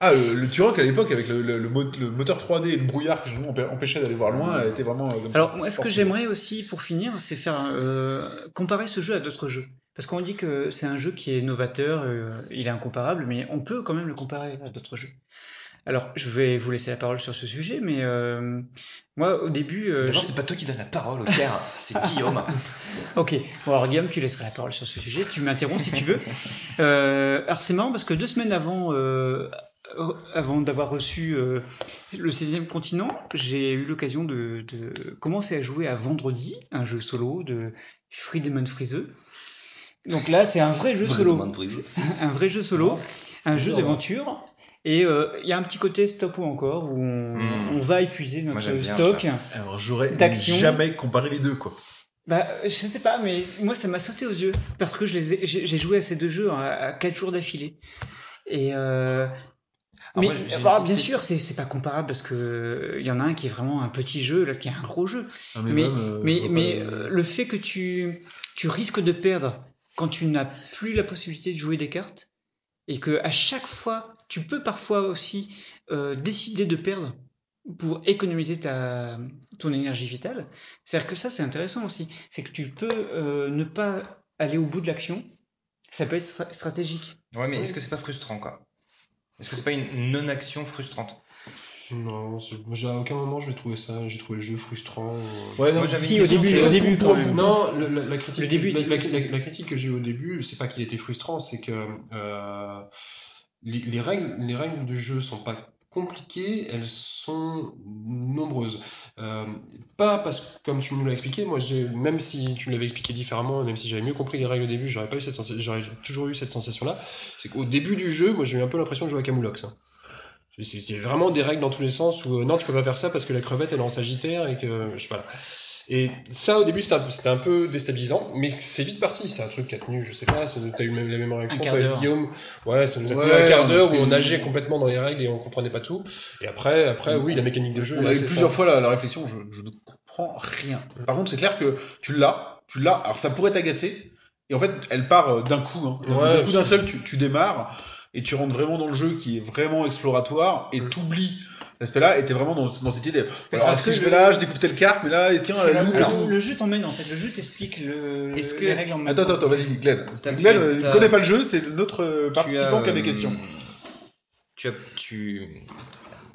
Ah, le, le Turok à l'époque avec le, le, le mo- le moteur 3D et le brouillard qui justement empêchait d'aller voir loin, était vraiment euh, comme ça. Alors, moi, ce que j'aimerais aussi, pour finir, c'est faire euh, comparer ce jeu à d'autres jeux. Parce qu'on dit que c'est un jeu qui est novateur, euh, il est incomparable, mais on peut quand même le comparer à d'autres jeux. Alors, je vais vous laisser la parole sur ce sujet, mais euh, moi, au début, euh, j'ai- c'est pas toi qui donne la parole au Caire, c'est Guillaume. Ok, bon alors Guillaume, tu laisseras la parole sur ce sujet, tu m'interromps si tu veux. Euh, alors c'est marrant parce que deux semaines avant, euh, avant d'avoir reçu le 16e continent, j'ai eu l'occasion de, de commencer à jouer à Vendredi, un jeu solo de Friedemann Friese. Donc là, c'est un vrai jeu solo, un vrai jeu solo, un jeu d'aventure. Et euh, il y a un petit côté stop ou encore où on, Mm. on va épuiser Moi, notre bien stock. Alors j'aurais d'action. jamais comparé les deux quoi. Bah, je sais pas, mais moi ça m'a sauté aux yeux parce que je les j'ai joué à ces deux jeux à, à quatre jours d'affilée. Et euh, mais moi, bah, bien sûr, c'est c'est pas comparable parce que euh, il y en a un qui est vraiment un petit jeu, l'autre qui est un gros jeu. Ah, Mais même, euh, je mais vois mais pas, euh, le fait que tu tu risques de perdre quand tu n'as plus la possibilité de jouer des cartes et que à chaque fois tu peux parfois aussi euh, décider de perdre pour économiser ta ton énergie vitale. C'est-à-dire que ça c'est intéressant aussi, c'est que tu peux euh, ne pas aller au bout de l'action. Ça peut être stra- stratégique. Ouais, mais est-ce que c'est pas frustrant, quoi? Est-ce que c'est pas une non-action frustrante? Non, à aucun moment je vais trouver ça, j'ai trouvé le jeu frustrant. ou- Ouais, non, Moi, Si au début, au début quand même. Non, le- la, la critique, Le début la, était la- frustrant. la- la critique que j'ai eu au début, c'est pas qu'il était frustrant, c'est que euh, les, les règles, les règles du jeu sont pas compliquées, elles sont nombreuses. Euh, pas parce que, comme tu nous l'as expliqué, moi, même si tu l'avais expliqué différemment, même si j'avais mieux compris les règles au début, j'aurais pas eu cette toujours eu cette sensation-là. C'est qu'au début du jeu, moi, j'ai eu un peu l'impression de jouer à Camoulox. hein. C'est vraiment des règles dans tous les sens où euh, non, tu peux pas faire ça parce que la crevette elle est en sagittaire et que je sais pas. Et ça, au début, c'était un, peu déstabilisant, mais c'est vite parti. C'est un truc qui a tenu, je sais pas, t'as eu même la même réaction d'heure. Guillaume? Ouais, ça nous a Ouais, pris un quart d'heure où on nageait complètement dans les règles et on comprenait pas tout. Et après, après, oui, la mécanique de jeu. On a eu plusieurs ça. fois la, la réflexion, je, je ne comprends rien. Par contre, c'est clair que tu l'as, tu l'as, alors ça pourrait t'agacer, et en fait, elle part euh, d'un coup. Hein. Ouais, d'un coup d'un seul, tu, tu démarres, et tu rentres vraiment dans le jeu qui est vraiment exploratoire, et Mm. t'oublies cet aspect-là, et t'es vraiment dans, dans cette idée. Mais Alors, parce si que je le- vais là, je découvre telle carte, mais là, et tiens, la là, loupe alors, le jeu t'emmène en fait, le jeu t'explique le, que- les règles en même Attends, temps. attends, attends, vas-y, Glenn. Glenn, euh, il t'as- connaît pas le jeu, c'est notre euh, participant as, qui a des euh, questions. Tu as, tu.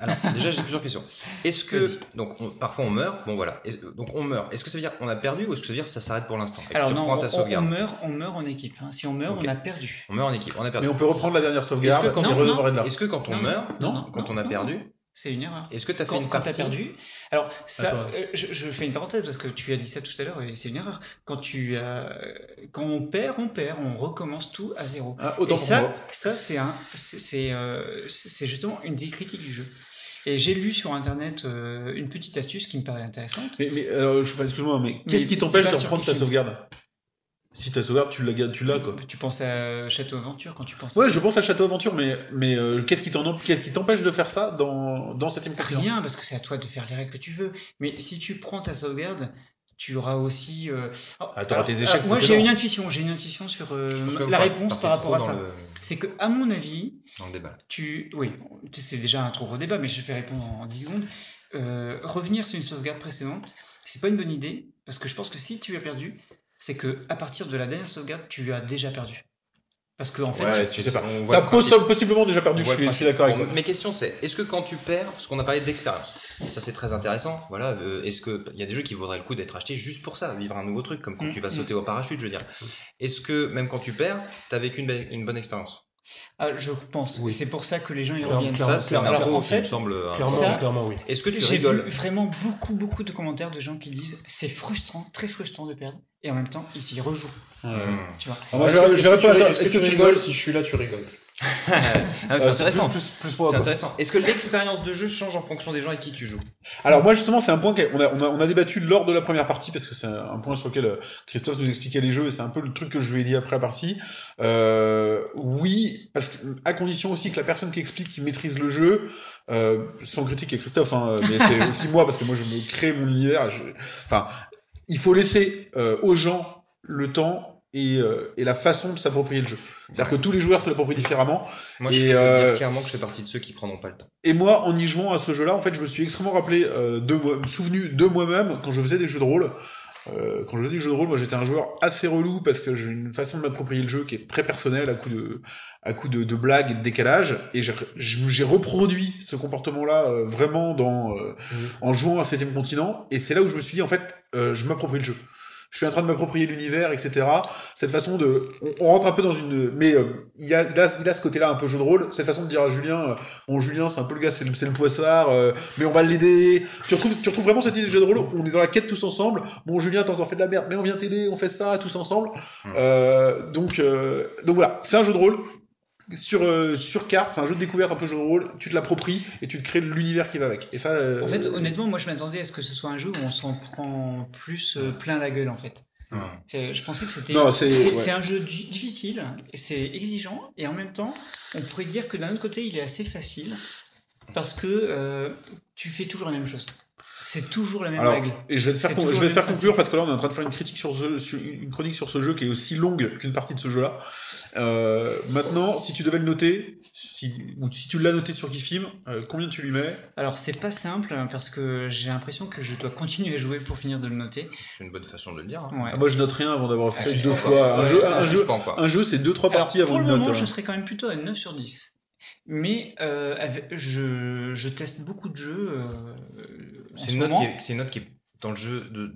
Alors, déjà, j'ai plusieurs questions. Est-ce que donc on- parfois on meurt Bon voilà. Donc on meurt. Est-ce que ça veut dire qu'on a perdu ou est-ce que ça veut dire que ça s'arrête pour l'instant? Alors tu non, reprends on, ta on- sauvegarde on meurt, on meurt en équipe. hein. Si on meurt, on a perdu. On meurt en équipe. On a Mais perdu. on peut reprendre la dernière sauvegarde Est-ce que quand- Non, de là. Est-ce que quand on Non, meurt, non, non, quand non, on a non, perdu, C'est une erreur. est-ce que tu as fait Quand, une quand partie perdu, alors ça, euh, je, je fais une parenthèse parce que tu as dit ça tout à l'heure et c'est une erreur. Quand tu, as- quand on perd, on perd, on recommence tout à zéro. Ah, autant et ça, moi. ça c'est un, c'est, euh, justement une des critiques du jeu. Et j'ai lu sur internet euh, une petite astuce qui me paraît intéressante. Mais, mais euh, excuse-moi, mais qu'est-ce qui t'empêche de reprendre ta sauvegarde? Si ta sauvegarde, tu l'as, tu l'as quoi. Tu penses à Château Aventure quand tu penses à Ouais, ça. je pense à Château Aventure, mais, mais euh, qu'est-ce qui t'en, qu'est-ce qui t'empêche de faire ça dans, dans septième continent Rien, parce que c'est à toi de faire les règles que tu veux. Mais si tu prends ta sauvegarde, tu auras aussi. euh, oh, Ah, t'auras alors, tes échecs alors, Moi, j'ai une intuition. J'ai une intuition sur euh, la réponse par rapport à ça. le- C'est que, à mon avis, Dans le débat. tu. Oui, c'est déjà un trop gros débat, mais je vais répondre en 10 secondes. Euh, revenir sur une sauvegarde précédente, c'est pas une bonne idée, parce que je pense que si tu as perdu, c'est que à partir de la dernière sauvegarde, tu as déjà perdu. Parce que, en fait, Ouais, tu- tu sais pas. T'as possiblement déjà perdu, je suis, je d'accord avec toi. Mes questions c'est, est-ce que quand tu perds, parce qu'on a parlé d'expérience, ça c'est très intéressant, voilà, euh, est-ce que il y a des jeux qui vaudraient le coup d'être achetés juste pour ça, vivre un nouveau truc, comme quand Mm, tu vas mm. sauter au parachute, je veux dire. Est-ce que même quand tu perds, t'as vécu une bonne expérience? Ah, je pense. Oui. C'est pour ça que les gens y Clairement, reviennent. clairement, Ça c'est un Alors, info en qui me fait, semble. euh, Clairement, Ça- clairement, oui. Est-ce que tu J'ai rigoles vu vraiment beaucoup, beaucoup de commentaires de gens qui disent c'est frustrant, très frustrant de perdre, et en même temps, ils s'y rejouent. Hmm. Tu vois. Ah, moi, je que- je que tu Est-ce que tu rigoles Si je suis là, tu rigoles? Ah, c'est intéressant. Plus, plus C'est intéressant. Est-ce que l'expérience de jeu change en fonction des gens avec qui tu joues? Alors moi justement c'est un point qu'on a, on a, on a débattu lors de la première partie parce que c'est un un point sur lequel euh, Christophe nous expliquait les jeux et c'est un peu le truc que je lui ai dit après la partie. Euh, oui, parce que à condition aussi que la personne qui explique, qui maîtrise le jeu, euh, sans critique et Christophe, hein, mais c'est aussi moi parce que moi je me crée mon univers. je- Enfin, il faut laisser euh, aux gens le temps et, euh, et la façon de s'approprier le jeu. C'est-à-dire Ouais. que tous les joueurs se l'approprient différemment. Moi, je Et, peux euh, dire clairement que je fais partie de ceux qui prendront pas le temps. Et moi, en y jouant à ce jeu-là, en fait, je me suis extrêmement rappelé euh, de moi, souvenu de moi-même quand je faisais des jeux de rôle. Euh, quand je faisais des jeux de rôle, moi j'étais un joueur assez relou parce que j'ai une façon de m'approprier le jeu qui est très personnelle à coup de, à coup de, de blagues et de décalage. Et j'ai- reproduit ce comportement-là euh, vraiment dans, euh, en jouant à Septième Continent. Et c'est là où je me suis dit, en fait, euh, je m'approprie le jeu. Je suis en train de m'approprier l'univers, etc. Cette façon de, on, on rentre un peu dans une, mais euh, il y a, il a, il a ce côté-là un peu jeu de rôle. Cette façon de dire à Julien, euh, Bon, Julien, c'est un peu le gars, c'est le, poissard, euh, mais on va l'aider. Tu retrouves, tu retrouves vraiment cette idée de jeu de rôle où on est dans la quête tous ensemble. Bon, Julien, t'as encore fait de la merde, mais on vient t'aider, on fait ça tous ensemble. Mm. Euh, donc, euh, donc voilà, c'est un jeu de rôle sur euh, sur carte, c'est un jeu de découverte un peu jeu de rôle. Tu te l'appropries et tu te crées l'univers qui va avec. Et ça, euh, En fait, honnêtement, moi je m'attendais à ce que ce soit un jeu où on s'en prend plus euh, plein la gueule en fait. C'est- Je pensais que c'était. Non, c'est- C'est ouais. c'est un jeu difficile, et c'est exigeant, et en même temps, on pourrait dire que d'un autre côté, il est assez facile parce que euh, tu fais toujours la même chose. C'est toujours la même Alors, règle. et je vais te faire, C'est con- je toujours vais le te faire même conclure parce que là, on est en train de faire une critique sur, ce, sur une chronique sur ce jeu qui est aussi longue qu'une partie de ce jeu-là. Euh, maintenant, si tu devais le noter, si, ou si tu l'as noté sur Kifim, euh, combien tu lui mets? Alors, c'est pas simple hein, parce que j'ai l'impression que je dois continuer à jouer pour finir de le noter. C'est une bonne façon de le dire. hein. Ouais. Ah, Moi, je note rien avant d'avoir Un fait deux fois. Un Ouais, jeu, un un jeu, un c'est deux trois Alors, parties avant pour une le note. moment, hein. je serais quand même plutôt à 9 sur 10. Mais euh, avec- je, je teste beaucoup de jeux. euh, C'est ce une, note qui est- une note qui est dans le jeu de,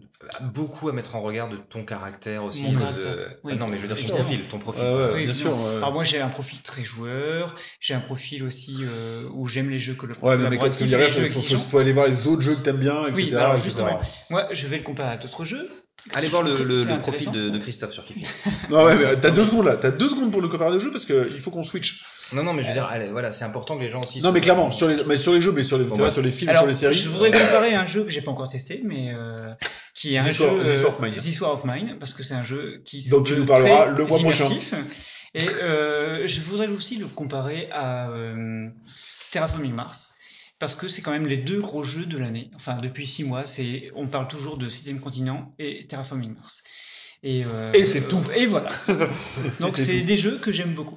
beaucoup à mettre en regard de ton caractère aussi. Mon de- caractère, de- oui. Ah non, mais je veux dire ton profil. Ton profil pas- ouais, Oui, bien sûr. ouais. Alors moi j'ai un profil très joueur, j'ai un profil aussi euh, où j'aime les jeux que le Ouais, mais parce que collaboratif, derrière, les faut, jeux faut, faut, exigeants. faut aller voir les autres jeux que t'aimes bien, etc. Oui, bah alors etc. justement, moi je vais le comparer à d'autres jeux. Allez voir le, le- le profil de, de Christophe sur Kiki. Non, ouais, mais t'as deux secondes là. T'as deux secondes pour le comparer de jeu parce que il faut qu'on switch. Non, non, mais je veux dire, allez, voilà, c'est important que les gens aussi. Non, mais clairement, sur les, mais sur les jeux, mais sur les, Bon, c'est vrai, bah. sur les films, Alors sur les séries. je voudrais comparer un jeu que j'ai pas encore testé, mais euh, qui est un jeu euh, War of Mine. This War of Mine, parce que c'est un jeu qui Dont se tu nous parleras le mois prochain. Et euh, je voudrais aussi le comparer à euh, Terraforming Mars. Parce que c'est quand même les deux gros jeux de l'année. Enfin, depuis six mois, c'est, on parle toujours de Sixième Continent et Terraforming Mars. Et, euh, Et c'est tout. Et voilà. Donc c'est des jeux que j'aime beaucoup.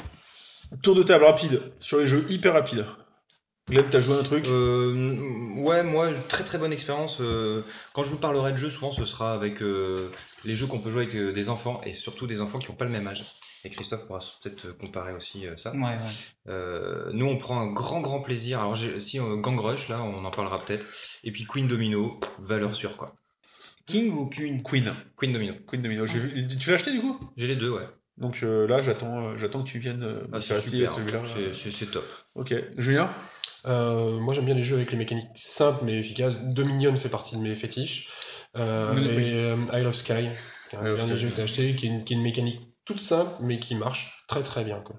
Tour de table rapide sur les jeux hyper rapides. Glenn, t'as joué un truc Euh, ouais, moi, très très bonne expérience. euh, quand je vous parlerai de jeux, souvent ce sera avec euh, les jeux qu'on peut jouer avec des enfants et surtout des enfants qui n'ont pas le même âge. Et Christophe pourra peut-être comparer aussi euh, ça. Ouais, ouais. Euh, nous, on prend un grand grand plaisir. Alors, si Gang Rush, là, on en parlera peut-être. Et puis Queen Domino, valeur sûre quoi. King ou Queen Queen? Queen Domino. Queen Domino. J'ai vu- Tu l'as acheté du coup? J'ai les deux, ouais. Donc euh, là, j'attends, euh, j'attends que tu viennes euh, me Ah, c'est super. celui-là. C'est- C'est c'est top. Ok. Julien? Euh, moi j'aime bien les jeux avec les mécaniques simples mais efficaces. Dominion fait partie de mes fétiches. Euh, et euh, Isle of Sky, qui est un dernier jeu que j'ai acheté, qui est, une, qui est une mécanique toute simple mais qui marche très très bien. Quoi.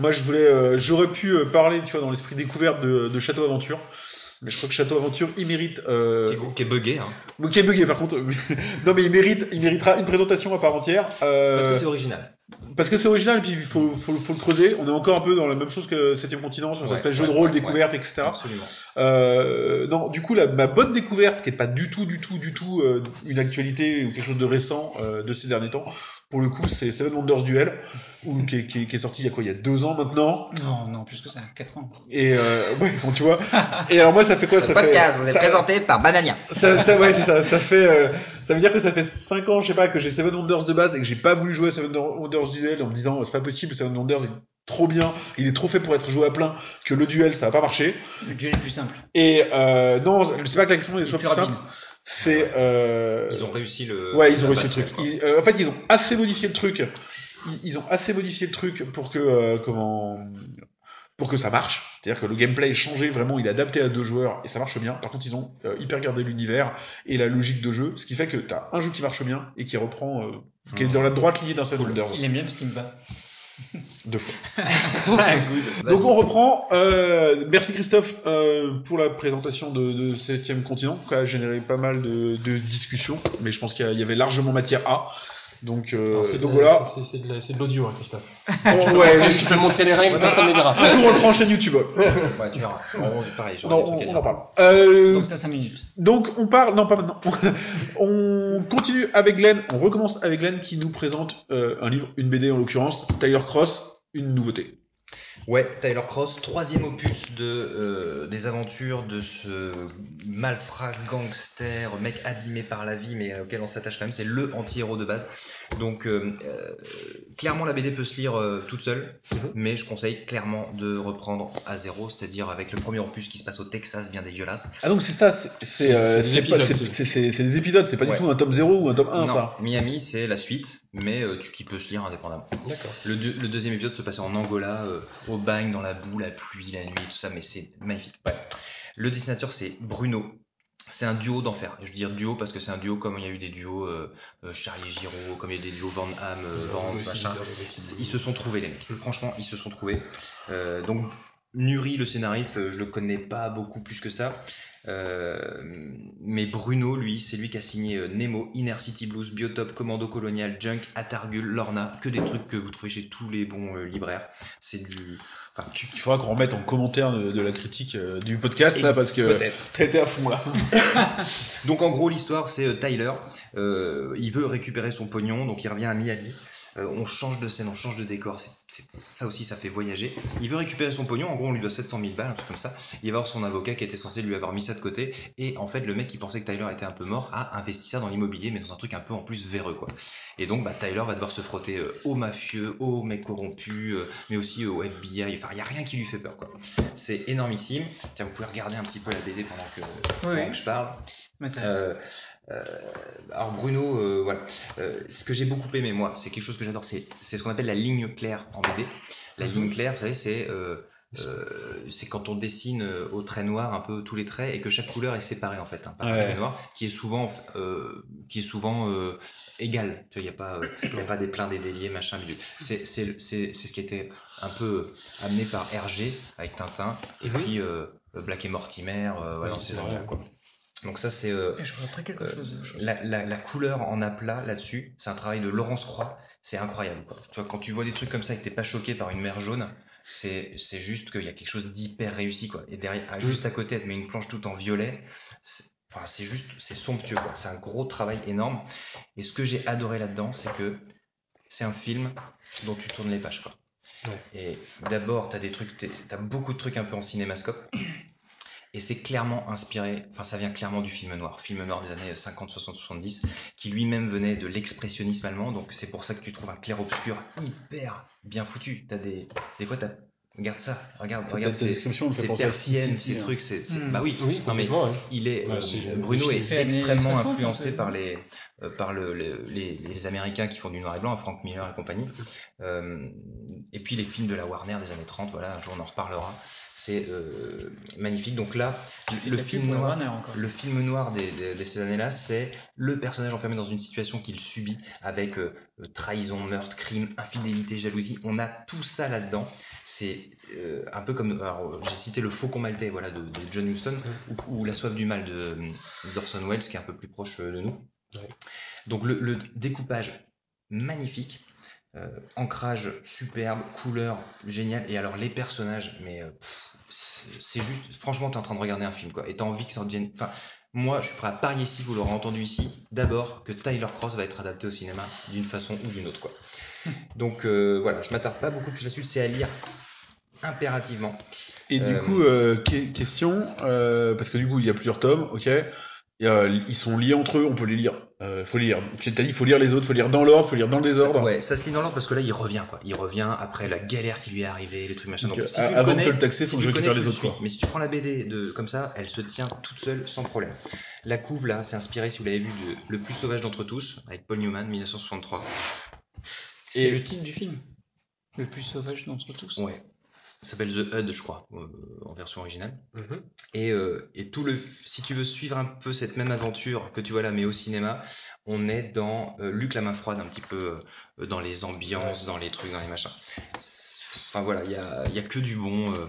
Moi, je voulais, euh, j'aurais pu euh, parler, tu vois, dans l'esprit découverte de, de Château Aventure. Mais je crois que Château Aventure, il mérite. Euh... Qui, est, qui est buggé, hein. Qui est buggé par contre. non, mais il mérite, il méritera une présentation à part entière. Euh... Parce que c'est original. Parce que c'est original, et puis il faut, faut, faut, le creuser. On est encore un peu dans la même chose que 7 continent, sur Ouais, espèce de jeu ouais, de rôle, ouais, découverte, etc. Absolument. Euh, non, du coup, la, ma bonne découverte, qui est pas du tout, du tout, du tout euh, une actualité ou quelque chose de récent euh, de ces derniers temps, pour le coup, c'est Seven Wonders Duel, ou, qui, est, qui, est, qui est sorti il y a quoi, il y a deux ans maintenant. Non, non, plus que ça, 4 ans. Et euh, ouais, bon, tu vois. Et alors moi, ça fait quoi ça podcast fait, vous est ça- présenté par Banania. ça, ça, ouais, c'est ça. Ça fait, euh, ça veut dire que ça fait 5 ans, je sais pas, que j'ai Seven Wonders de base et que j'ai pas voulu jouer à Seven Wonders Duel en me disant c'est pas possible, Seven Wonders est trop bien, il est trop fait pour être joué à plein que le duel ça va pas marcher. Le duel est plus simple. Et euh, non, c'est pas que la question est soit plus simple, c'est euh, Ils ont réussi le. ouais, ils ont réussi le truc. Ils- euh, en fait, ils ont assez modifié le truc. Ils, ils ont assez modifié le truc pour que euh, comment pour que ça marche. C'est-à-dire que le gameplay est changé, vraiment, il est adapté à deux joueurs et ça marche bien. Par contre, ils ont euh, hyper gardé l'univers et la logique de jeu, ce qui fait que t'as un jeu qui marche bien et qui reprend, euh, qui est dans la droite ligne d'un Seven Wonders. Il aime bien parce qu'il me bat. Deux fois. Donc on reprend. Euh, merci Christophe euh, pour la présentation de, de Septième Continent, qui a généré pas mal de, de discussions, mais je pense qu'il y avait largement matière à. Donc, euh, Alors, c'est de donc voilà. c'est- de la- l'audio, hein, Christophe. On- ouais, Tu peux montrer les règles, personne ne les verra. Un jour on le fera en chaîne YouTube. Ouais, tu verras. On- pareil, Non, on, en parle. Euh, Donc, t'as 5 minutes. donc on parle, non pas maintenant. on continue avec Glenn. On recommence avec Glenn qui nous présente euh, un livre, une BD en l'occurrence, Tyler Cross, une nouveauté. Ouais, Tyler Cross, troisième opus de euh, des aventures de ce malfrat gangster, mec abîmé par la vie, mais auquel on s'attache quand même. C'est le anti-héros de base. Donc euh, euh, clairement, la BD peut se lire euh, toute seule, Mhm. mais je conseille clairement de reprendre à zéro, c'est-à-dire avec le premier opus qui se passe au Texas, bien dégueulasse. Ah donc c'est ça, c'est euh, c'est des épisodes, c'est- des épisodes, pas Ouais. du tout un tome 0 ou un tome 1 non, ça. Miami, c'est la suite, mais euh, tu, qui peut se lire indépendamment. D'accord. Le, deux- le deuxième épisode se passait en Angola, euh, au bagne, dans la boue, la pluie, la nuit, tout ça, mais c'est magnifique. Ouais. Le dessinateur, c'est Bruno. C'est un duo d'enfer. Je veux dire duo parce que c'est un duo comme il y a eu des duos euh, euh, Charlie Giraud, comme il y a eu des duos Van Ham, euh, Vance, machin. Ils se sont trouvés, les mecs. Franchement, ils se sont trouvés. Euh, donc, Nuri, le scénariste, euh, je le connais pas beaucoup plus que ça. Euh, mais Bruno, lui, c'est lui qui a signé euh, Nemo, Inner City Blues, Biotop, Commando Colonial, Junk, Atargul, Lorna, que des trucs que vous trouvez chez tous les bons euh, libraires. C'est du. Enfin, Il faudra qu'on remette en commentaire de, de la critique euh, du podcast là parce que été à fond là. Donc en gros l'histoire c'est euh, Tyler, euh, il veut récupérer son pognon, donc il revient à Miami. Euh, on change de scène, on change de décor, ça aussi ça fait voyager. Il veut récupérer son pognon, en gros on lui doit 700 000 balles, un truc comme ça. Il va voir son avocat qui était censé lui avoir mis ça de côté, et en fait le mec qui pensait que Tyler était un peu mort a investi ça dans l'immobilier, mais dans un truc un peu en plus véreux quoi. Et donc bah, Tyler va devoir se frotter euh, aux mafieux, aux mecs corrompus, euh, mais aussi au FBI, enfin il y a rien qui lui fait peur quoi. C'est énormissime. Tiens vous pouvez regarder un petit peu la BD pendant que, Oui, pendant oui. que je parle. Euh, alors Bruno, euh, voilà. Euh, ce que j'ai beaucoup aimé moi, c'est quelque chose que j'adore, c'est c'est ce qu'on appelle la ligne claire en BD. La ligne claire, vous savez, c'est euh, euh, c'est quand on dessine au trait noir un peu tous les traits et que chaque couleur est séparée en fait hein, par un Ouais. trait noir qui est souvent euh, qui est souvent euh, égal. Il y a pas il y a pas des pleins des déliés machin bidule. C'est c'est c'est c'est ce qui était un peu amené par Hergé avec Tintin et Mhm. puis euh, Black et Mortimer euh, voilà, Oui, dans ces vrai. quoi. Donc ça c'est euh, quelque euh, chose. la, la, la couleur en aplat là-dessus, c'est un travail de Laurence Croix, c'est incroyable. Quoi. Tu vois, quand tu vois des trucs comme ça et que t'es pas choqué par une mer jaune, c'est c'est juste qu'il y a quelque chose d'hyper réussi. Quoi. Et derrière, ah, juste à côté, elle te met une planche toute en violet. c'est- Enfin, c'est juste, c'est somptueux. quoi. C'est un gros travail énorme. Et ce que j'ai adoré là-dedans, c'est que c'est un film dont tu tournes les pages. Quoi. Ouais. Et d'abord, t'as des trucs, t'as beaucoup de trucs un peu en cinémascope. Et c'est clairement inspiré, enfin ça vient clairement du film noir, film noir des années 50, 60, 70, qui lui-même venait de l'expressionnisme allemand, donc c'est pour ça que tu trouves un clair-obscur hyper bien foutu. T'as des, des fois t'as, regarde ça, regarde, regarde ces, ces persiennes, ces hein. trucs, c'est, c'est- Mm. bah oui, Oui, non mais ouais. il est, Ouais, euh, Bruno est extrêmement 60, influencé par les, par le, le- les, les Américains qui font du noir et blanc, Frank Miller et compagnie. Euh, et puis les films de la Warner des années 30, voilà, un jour on en reparlera. C'est euh, magnifique. Donc là, le film noir, le film noir des, des- de ces années-là, c'est le personnage enfermé dans une situation qu'il subit avec euh, euh, trahison, meurtre, crime, infidélité, jalousie. On a tout ça là-dedans. C'est euh, un peu comme, alors, euh, j'ai cité le Faucon maltais, voilà, de, de John Huston, ou, ou La soif du mal de euh, d'Orson Welles, qui est un peu plus proche euh, de nous. Ouais. Donc le, le découpage magnifique. euh, ancrage superbe, couleur géniale, et alors les personnages, mais euh, c'est juste, franchement, t'es en train de regarder un film, quoi, et t'as envie que ça devienne. Enfin, moi, je suis prêt à parier ici, vous l'aurez entendu ici, d'abord que Tyler Cross va être adapté au cinéma d'une façon ou d'une autre, quoi. Donc euh, voilà, je m'attarde pas beaucoup plus là-dessus, c'est à lire impérativement. Et du coup, que- question, parce que du coup, il y a plusieurs tomes, ok. Et, ils sont liés entre eux, on peut les lire. Euh, faut lire. Tu t'as dit, il faut lire les autres, faut lire dans l'ordre, faut lire dans le désordre. Ça, ouais, ça se lit dans l'ordre parce que là, il revient, quoi. Il revient après la galère qui lui est arrivée, les trucs machin. Donc, Donc, si euh, tu avant de te le taxer, si faut que tu je récupère connais, les autres, quoi. Mais si tu prends la BD de, comme ça, elle se tient toute seule sans problème. La couve, là, c'est inspiré, si vous l'avez vu, de Le plus sauvage d'entre tous, avec Paul Newman, 1963. C'est Et- le titre du film? Le plus sauvage d'entre tous? Ouais. Ça s'appelle The Hud, je crois, euh, en version originale. Mhm. Et, euh, et tout le, si tu veux suivre un peu cette même aventure que tu vois là, mais au cinéma, on est dans euh, Luc la main froide, un petit peu euh, dans les ambiances, dans les trucs, dans les machins. Enfin voilà, il y a, y a que du bon. euh,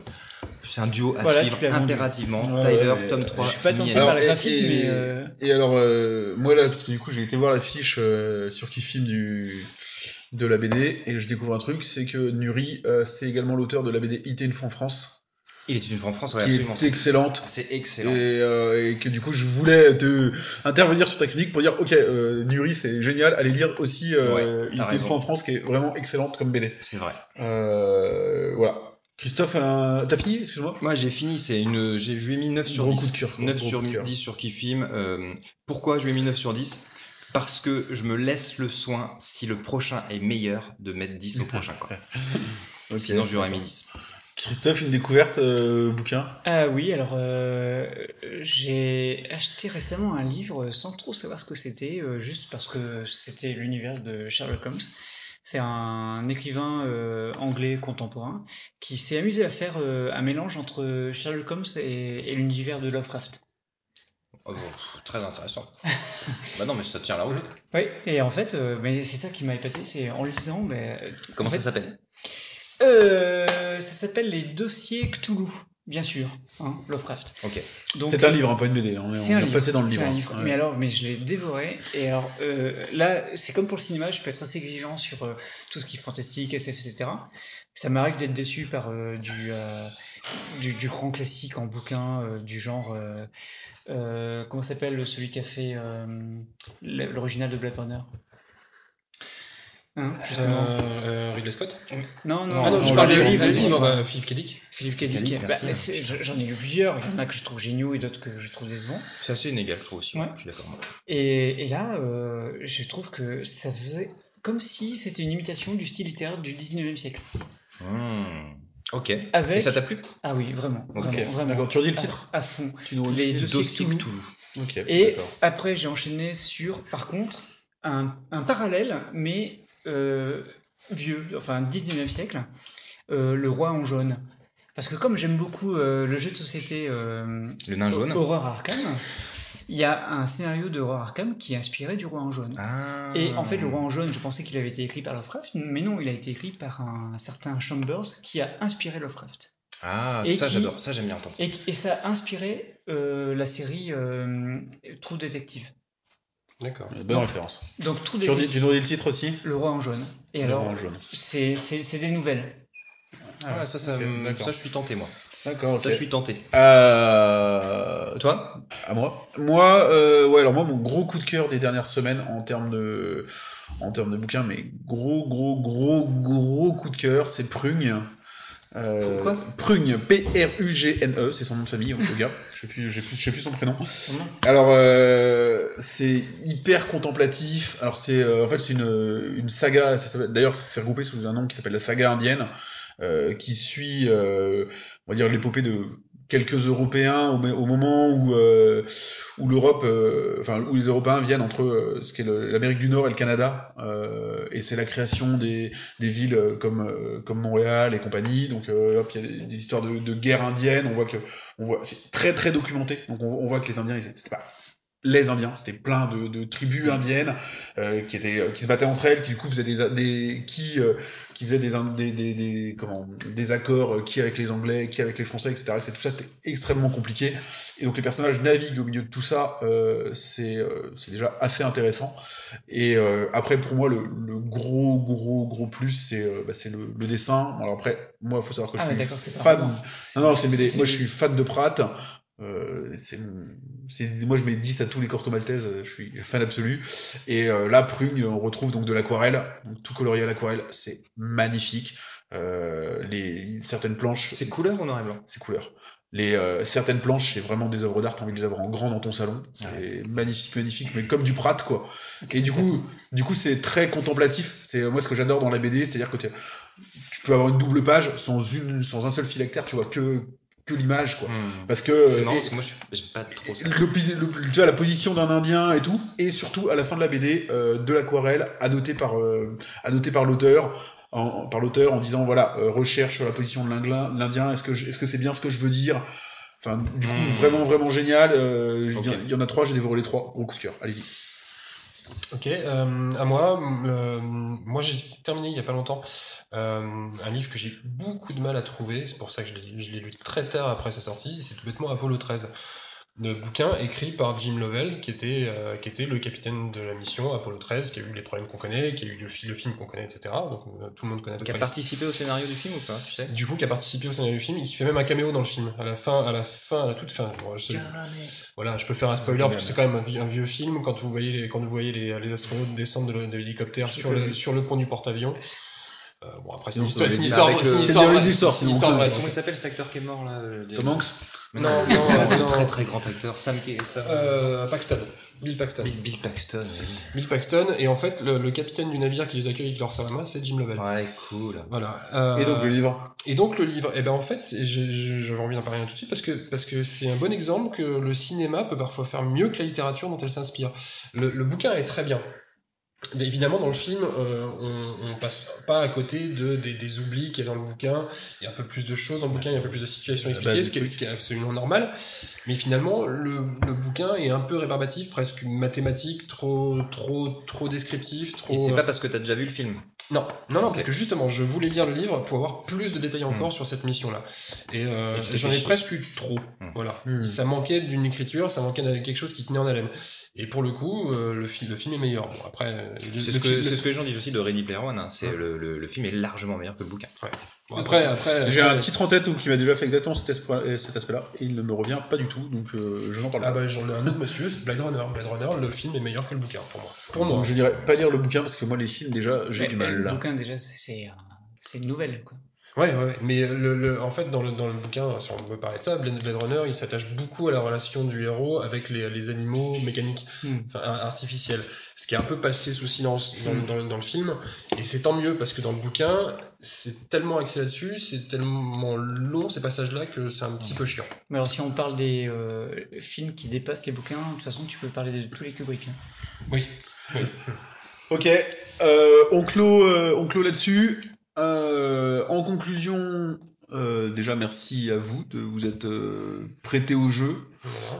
c'est un duo à Voilà, suivre impérativement. Ouais, Tyler, ouais, mais tome je 3. Je suis pas tenté par Alors, le et- graphisme, et- mais. euh, Et alors, euh, moi là, parce que du coup, j'ai été voir la fiche euh, sur qui filme du de la BD et je découvre un truc, c'est que Nuri, euh, c'est également l'auteur de la BD IT une fois en France, Il est une fois en France, ouais, qui absolument. est excellente. C'est Et, excellent. euh, et que du coup, je voulais te intervenir sur ta critique pour dire, ok, euh, Nuri, c'est génial, allez lire aussi euh, Ouais, une fois en France, qui est vraiment excellente comme BD. C'est vrai. Voilà. Christophe, t'as fini, excuse-moi Moi, j'ai fini. C'est une, j'ai, je lui ai mis 9 sur Gros 10. coup de cœur, 9 gros sur coup de cœur. 10 sur. Euh, pourquoi je lui ai mis 9 sur 10 Parce que je me laisse le soin, si le prochain est meilleur, de mettre 10 au prochain. Quoi. Sinon, je lui aurais mis 10. Christophe, une découverte, euh, bouquin? Ah oui, alors euh, j'ai acheté récemment un livre sans trop savoir ce que c'était, euh, juste parce que c'était l'univers de Sherlock Holmes. C'est un écrivain euh, anglais contemporain qui s'est amusé à faire euh, un mélange entre Sherlock Holmes et, et l'univers de Lovecraft. Oh, très intéressant. bah non, mais ça tient la route. Oui, et en fait, euh, mais c'est ça qui m'a épaté, c'est en lisant, mais, Comment en ça fait, s'appelle? euh, Ça s'appelle les dossiers Cthulhu, bien sûr, hein, Lovecraft. Ok. Donc, C'est un livre, hein, pas une BD. On est, C'est on un est livre. passé dans le c'est un hein. livre. Ouais. Mais alors, mais je l'ai dévoré. Et alors euh, là, c'est comme pour le cinéma, je peux être assez exigeant sur euh, tout ce qui est fantastique, SF, etc. Ça m'arrive d'être déçu par euh, du, euh, du du grand classique en bouquin euh, du genre. euh, euh, comment s'appelle celui qui a fait euh, l'original de Blade Runner? Hein, justement. Euh, euh, Ridley Scott non, non, Ah non, non, je parle le de livre, livre, livre. bah, Philippe K. Dick. Philippe K. Philippe Dick. K. Dick, Bah, j'en ai lu plusieurs. Il y en a que je trouve géniaux et d'autres que je trouve décevants. C'est assez inégal, je trouve aussi. Ouais. Je suis d'accord. Et, et là, euh, je trouve que ça faisait comme si c'était une imitation du style littéraire du 19e siècle. Hmm. Ok. Avec... Et ça t'a plu? Ah oui, vraiment. Ok. Vraiment, vraiment. Tu redis le titre À, fond. Tu nous Les redis dossiers Dossier Cthulhu. Cthulhu. Ok, Et après, j'ai enchaîné sur, par contre, un, un parallèle, mais euh, vieux, enfin 19e siècle, euh, Le Roi en jaune. Parce que comme j'aime beaucoup euh, le jeu de société euh, Le nain jaune. Horror Arkham, il y a un scénario de Horror Arkham qui est inspiré du Roi en jaune. Ah. Et en fait, le roi en jaune, je pensais qu'il avait été écrit par Lovecraft, mais non, il a été écrit par un certain Chambers qui a inspiré Lovecraft. Ah, Et ça j'adore. Ça j'aime bien entendre. Et, et ça a inspiré euh, la série euh, True Detective. D'accord. Bonne référence. Donc True Tu, redis, Detective, tu nous redis le titre aussi? Le roi en jaune. Et Le alors, Roi en jaune. c'est c'est- c'est des nouvelles. Ah, ouais, ça, ça, ok, me- d'accord. ça, je suis tenté, moi. D'accord, Ça, ok. je suis tenté. Euh, Toi? À moi Moi, euh, ouais, alors moi, mon gros coup de cœur des dernières semaines en termes de, en termes de bouquins, mais gros, gros, gros, gros coup de cœur, c'est Prugne. Euh, Quoi Prugne, P-R-U-G-N-E, c'est son nom de famille, au gars. Je sais plus, je sais plus, je sais plus son prénom. Alors, euh, c'est hyper contemplatif. Alors, c'est euh, en fait c'est une, une saga. D'ailleurs, c'est regroupé sous un nom qui s'appelle la saga indienne, euh, qui suit, euh, on va dire, l'épopée de quelques Européens au, au moment où euh, où l'Europe, euh, enfin où les Européens viennent entre euh, ce qu'est le- l'Amérique du Nord et le Canada, euh, et c'est la création des, des villes euh, comme euh, comme Montréal et compagnie. Donc hop, il y a des, histoires de, de guerre indienne. On voit que on voit c'est très très documenté. Donc on, voit que les Indiens, ils étaient- pas les Indiens, c'était plein de, de tribus indiennes euh, qui étaient euh, qui se battaient entre elles, qui du coup faisaient des, des qui euh, qui faisaient des, des, des, des comment des accords euh, qui avec les Anglais, qui avec les Français, etc. etc. Tout ça c'était extrêmement compliqué. Et donc les personnages naviguent au milieu de tout ça, euh, c'est euh, c'est déjà assez intéressant. Et euh, après pour moi le, le gros gros gros plus c'est bah, c'est le, le dessin. Alors après moi faut savoir que Ah, je ouais, suis fan. Non non c'est- Moi je suis fan de Pratt. Euh, c'est moi je mets 10 à tous les Corto Maltese, euh, je suis fan absolu. Et euh, là Prugne, on retrouve donc de l'aquarelle, donc tout colorié à l'aquarelle, c'est magnifique. Euh, les certaines planches, C'est couleur ou noir et blanc? C'est couleur. Les euh, certaines planches, c'est vraiment des œuvres d'art, t'as envie de les avoir en grand dans ton salon. C'est magnifique, magnifique, mais comme du Pratt quoi. Et du coup, du coup, c'est très contemplatif. C'est moi ce que j'adore dans la BD, c'est-à-dire que tu peux avoir une double page sans une, sans un seul phylactère, tu vois que que l'image quoi. Parce que C'est marrant et- parce que moi je suis- j'aime pas trop ça. le, le- tu vois, la position d'un Indien et tout, et surtout à la fin de la BD, euh, de l'aquarelle annoté par euh, par l'auteur, en, par l'auteur en disant voilà euh, recherche sur la position de l'Indien, est-ce que je- est-ce que c'est bien ce que je veux dire? Enfin, du coup, Mm. vraiment vraiment génial. euh, Il y en a trois, j'ai dévoré les trois. Gros coup de cœur. Allez-y. Ok, euh, à moi, euh, moi j'ai terminé il y a pas longtemps euh, un livre que j'ai eu beaucoup de mal à trouver, c'est pour ça que je l'ai lu très tard après sa sortie, c'est tout bêtement Apollo 13. Le bouquin écrit par Jim Lovell, qui était, euh, qui était le capitaine de la mission Apollo 13, qui a eu les problèmes qu'on connaît, qui a eu le, fi- le film qu'on connaît, etc. Donc euh, tout le monde connaît Qui a participé au scénario du film ou pas, tu sais? Du coup qui a participé au scénario du film et qui fait même un caméo dans le film à la fin à la fin à la toute fin. Bon, je sais- voilà je peux faire un spoiler parce que c'est quand même un, vi- un vieux film quand vous voyez les, quand vous voyez les, les astronautes descendre de, l'hélicoptère sur le, sur le pont du porte-avions euh, bon après c'est une histoire c'est une histoire c'est une histoire Comment il s'appelle cet acteur qui est mort là euh, Tom Hanks. Non, non, un non. très très grand acteur, Sam Euh, Paxton Bill Paxton Bill, Bill Paxton. oui. Bill Paxton et en fait le, le capitaine du navire qui les accueille avec leur main c'est Jim Lovell Ouais, cool. voilà Euh, Et donc le livre. Et donc le livre, eh ben en fait, je- je- j'avais envie d'en parler tout de suite parce que parce que c'est un bon exemple que le cinéma peut parfois faire mieux que la littérature dont elle s'inspire. Le, le bouquin est très bien. Évidemment, dans le film, euh, on, on passe pas à côté de, des, des oublis qu'il y a dans le bouquin. Il y a un peu plus de choses dans le bouquin, il y a un peu plus de situations La expliquées, base ce qui, est, ce qui est absolument normal. Mais finalement, le, le bouquin est un peu rébarbatif, presque mathématique, trop trop trop descriptif, trop. Et c'est euh, pas parce que t'as déjà vu le film. Non, non, non, parce que justement, je voulais lire le livre pour avoir plus de détails encore Hmm. sur cette mission-là. Et euh, Et j'en ai presque eu trop. Hmm. Voilà. Hmm. Ça manquait d'une écriture, ça manquait de quelque chose qui tenait en haleine. Et pour le coup, euh, le, fi- le film est meilleur. Bon, après, euh, le- C'est le ce, c'est ce que les gens disent aussi de Ready Player One. hein. C'est Ouais. le, le, le film est largement meilleur que le bouquin. bon, après, après, J'ai un titre en tête qui m'a déjà fait exactement cet aspect- cet aspect-là et il ne me revient pas du tout, donc euh, je n'en parle Ah pas. bah j'en ai un autre monsieur, c'est Blade Runner. Blade Runner, le film est meilleur que le bouquin pour moi. Pour moi. Donc je dirais pas lire le bouquin parce que moi les films déjà j'ai du mal. Le là. bouquin, déjà, c'est- euh, c'est une nouvelle. Quoi. Ouais, ouais. Mais le, le- en fait, dans le, dans le bouquin, si on veut parler de ça, Blade Runner, il s'attache beaucoup à la relation du héros avec les, les animaux mécaniques, Hmm. enfin artificiels. Ce qui est un peu passé sous silence dans, Hmm. dans, dans le film. Et c'est tant mieux parce que dans le bouquin, c'est tellement axé là-dessus, c'est tellement long ces passages-là que c'est un petit peu chiant. Mais alors, si on parle des euh, films qui dépassent les bouquins, de toute façon, tu peux parler de tous les Kubrick. hein. Oui. Ok, euh, on clôt, euh, on clôt là-dessus. Euh, en conclusion, euh, déjà merci à vous de vous être euh, prêté au jeu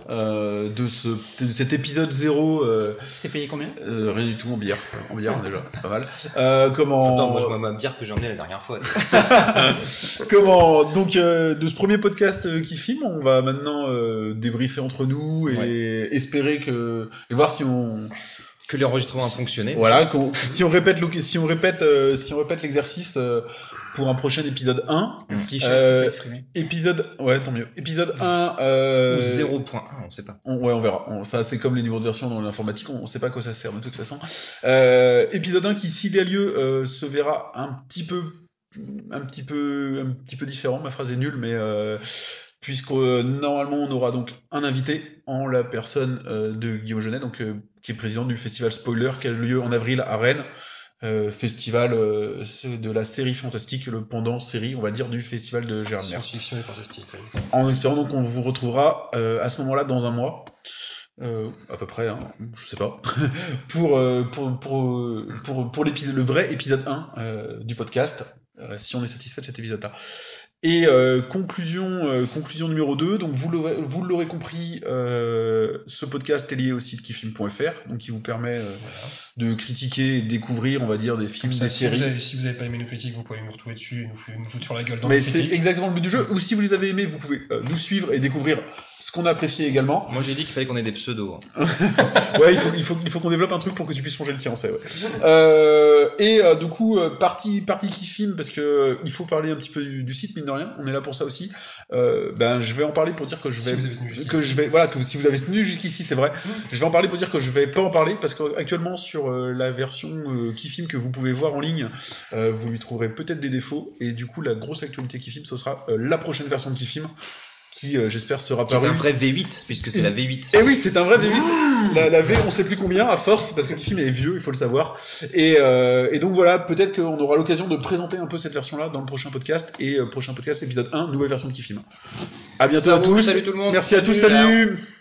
euh, de, ce, de cet épisode 0. Euh, C'est payé combien? euh, rien du tout en bière, en bière déjà, c'est pas mal. Euh, comment Attends, moi je vois ma bière que j'ai emmenée la dernière fois. Comment donc euh, de ce premier podcast euh, qui filme, on va maintenant euh, débriefer entre nous et espérer que et voir si on Que l'enregistrement a fonctionné. voilà si on répète si on répète euh, si on répète l'exercice euh, pour un prochain épisode 1 Cliché, Euh, c'est pas exprimé. épisode ouais tant mieux épisode 1 euh, Ou 0.1, on sait pas. on- ouais, on verra. On- ça, c'est comme les numéros de version dans l'informatique, on, on sait pas à quoi ça sert de toute façon. Euh, épisode 1 qui, s'il y a lieu, euh, se verra un petit peu, un petit peu, un petit peu différent. Ma phrase est nulle, mais euh, puisque euh, normalement on aura donc un invité en la personne euh, de Guillaume Genet, donc euh, qui est président du festival Spoiler, qui a lieu en avril à Rennes. Euh, festival euh, de la série fantastique, le pendant série, on va dire, du festival de Mer Science-fiction est fantastique. oui. en espérant donc qu'on vous retrouvera euh, à ce moment-là dans un mois à peu près, hein, je sais pas, pour, pour, pour, pour, pour l'épisode, le vrai épisode 1 euh, du podcast, si on est satisfait de cet épisode-là. Et euh, conclusion, euh, conclusion numéro 2, donc vous l'aurez, vous l'aurez compris, euh, ce podcast est lié au site kifilm.fr, donc il vous permet euh, de critiquer et de découvrir, on va dire, des films, ça, des si, séries. vous avez, si vous avez pas aimé nos critiques, vous pouvez nous retrouver dessus et nous, fou- nous foutre sur la gueule dans Mais c'est exactement le but du jeu. Ou si vous les avez aimés, vous pouvez euh, nous suivre et découvrir ce qu'on a apprécié également. Moi j'ai dit qu'il fallait qu'on ait des pseudos. hein. Ouais, il faut, il faut, il faut qu'on développe un truc pour que tu puisses changer le tien, on sait. Ouais. Euh, et euh, du coup, euh, partie, partie qui filme parce que euh, il faut parler un petit peu du, du site mine de rien. On est là pour ça aussi. Euh, ben, je vais en parler pour dire que je Si vais, vous avez tenu jusqu'ici. que je vais, voilà, que si vous avez tenu jusqu'ici, c'est vrai. Je vais en parler pour dire que je vais pas en parler parce qu'actuellement sur euh, la version euh, qui filme que vous pouvez voir en ligne, euh, vous lui trouverez peut-être des défauts et du coup la grosse actualité qui filme, ce sera euh, la prochaine version de qui filme qui euh, j'espère sera Qui est parue. un vrai V8, puisque c'est la V8. Et oui, c'est un vrai V8. La, la V, on sait plus combien à force parce que le film est vieux, il faut le savoir. Et, euh, et donc voilà, peut-être qu'on aura l'occasion de présenter un peu cette version-là dans le prochain podcast et euh, prochain podcast épisode 1, nouvelle version de Kifim. À bientôt à tous. salut tout le monde. Merci à tous, Salut. salut.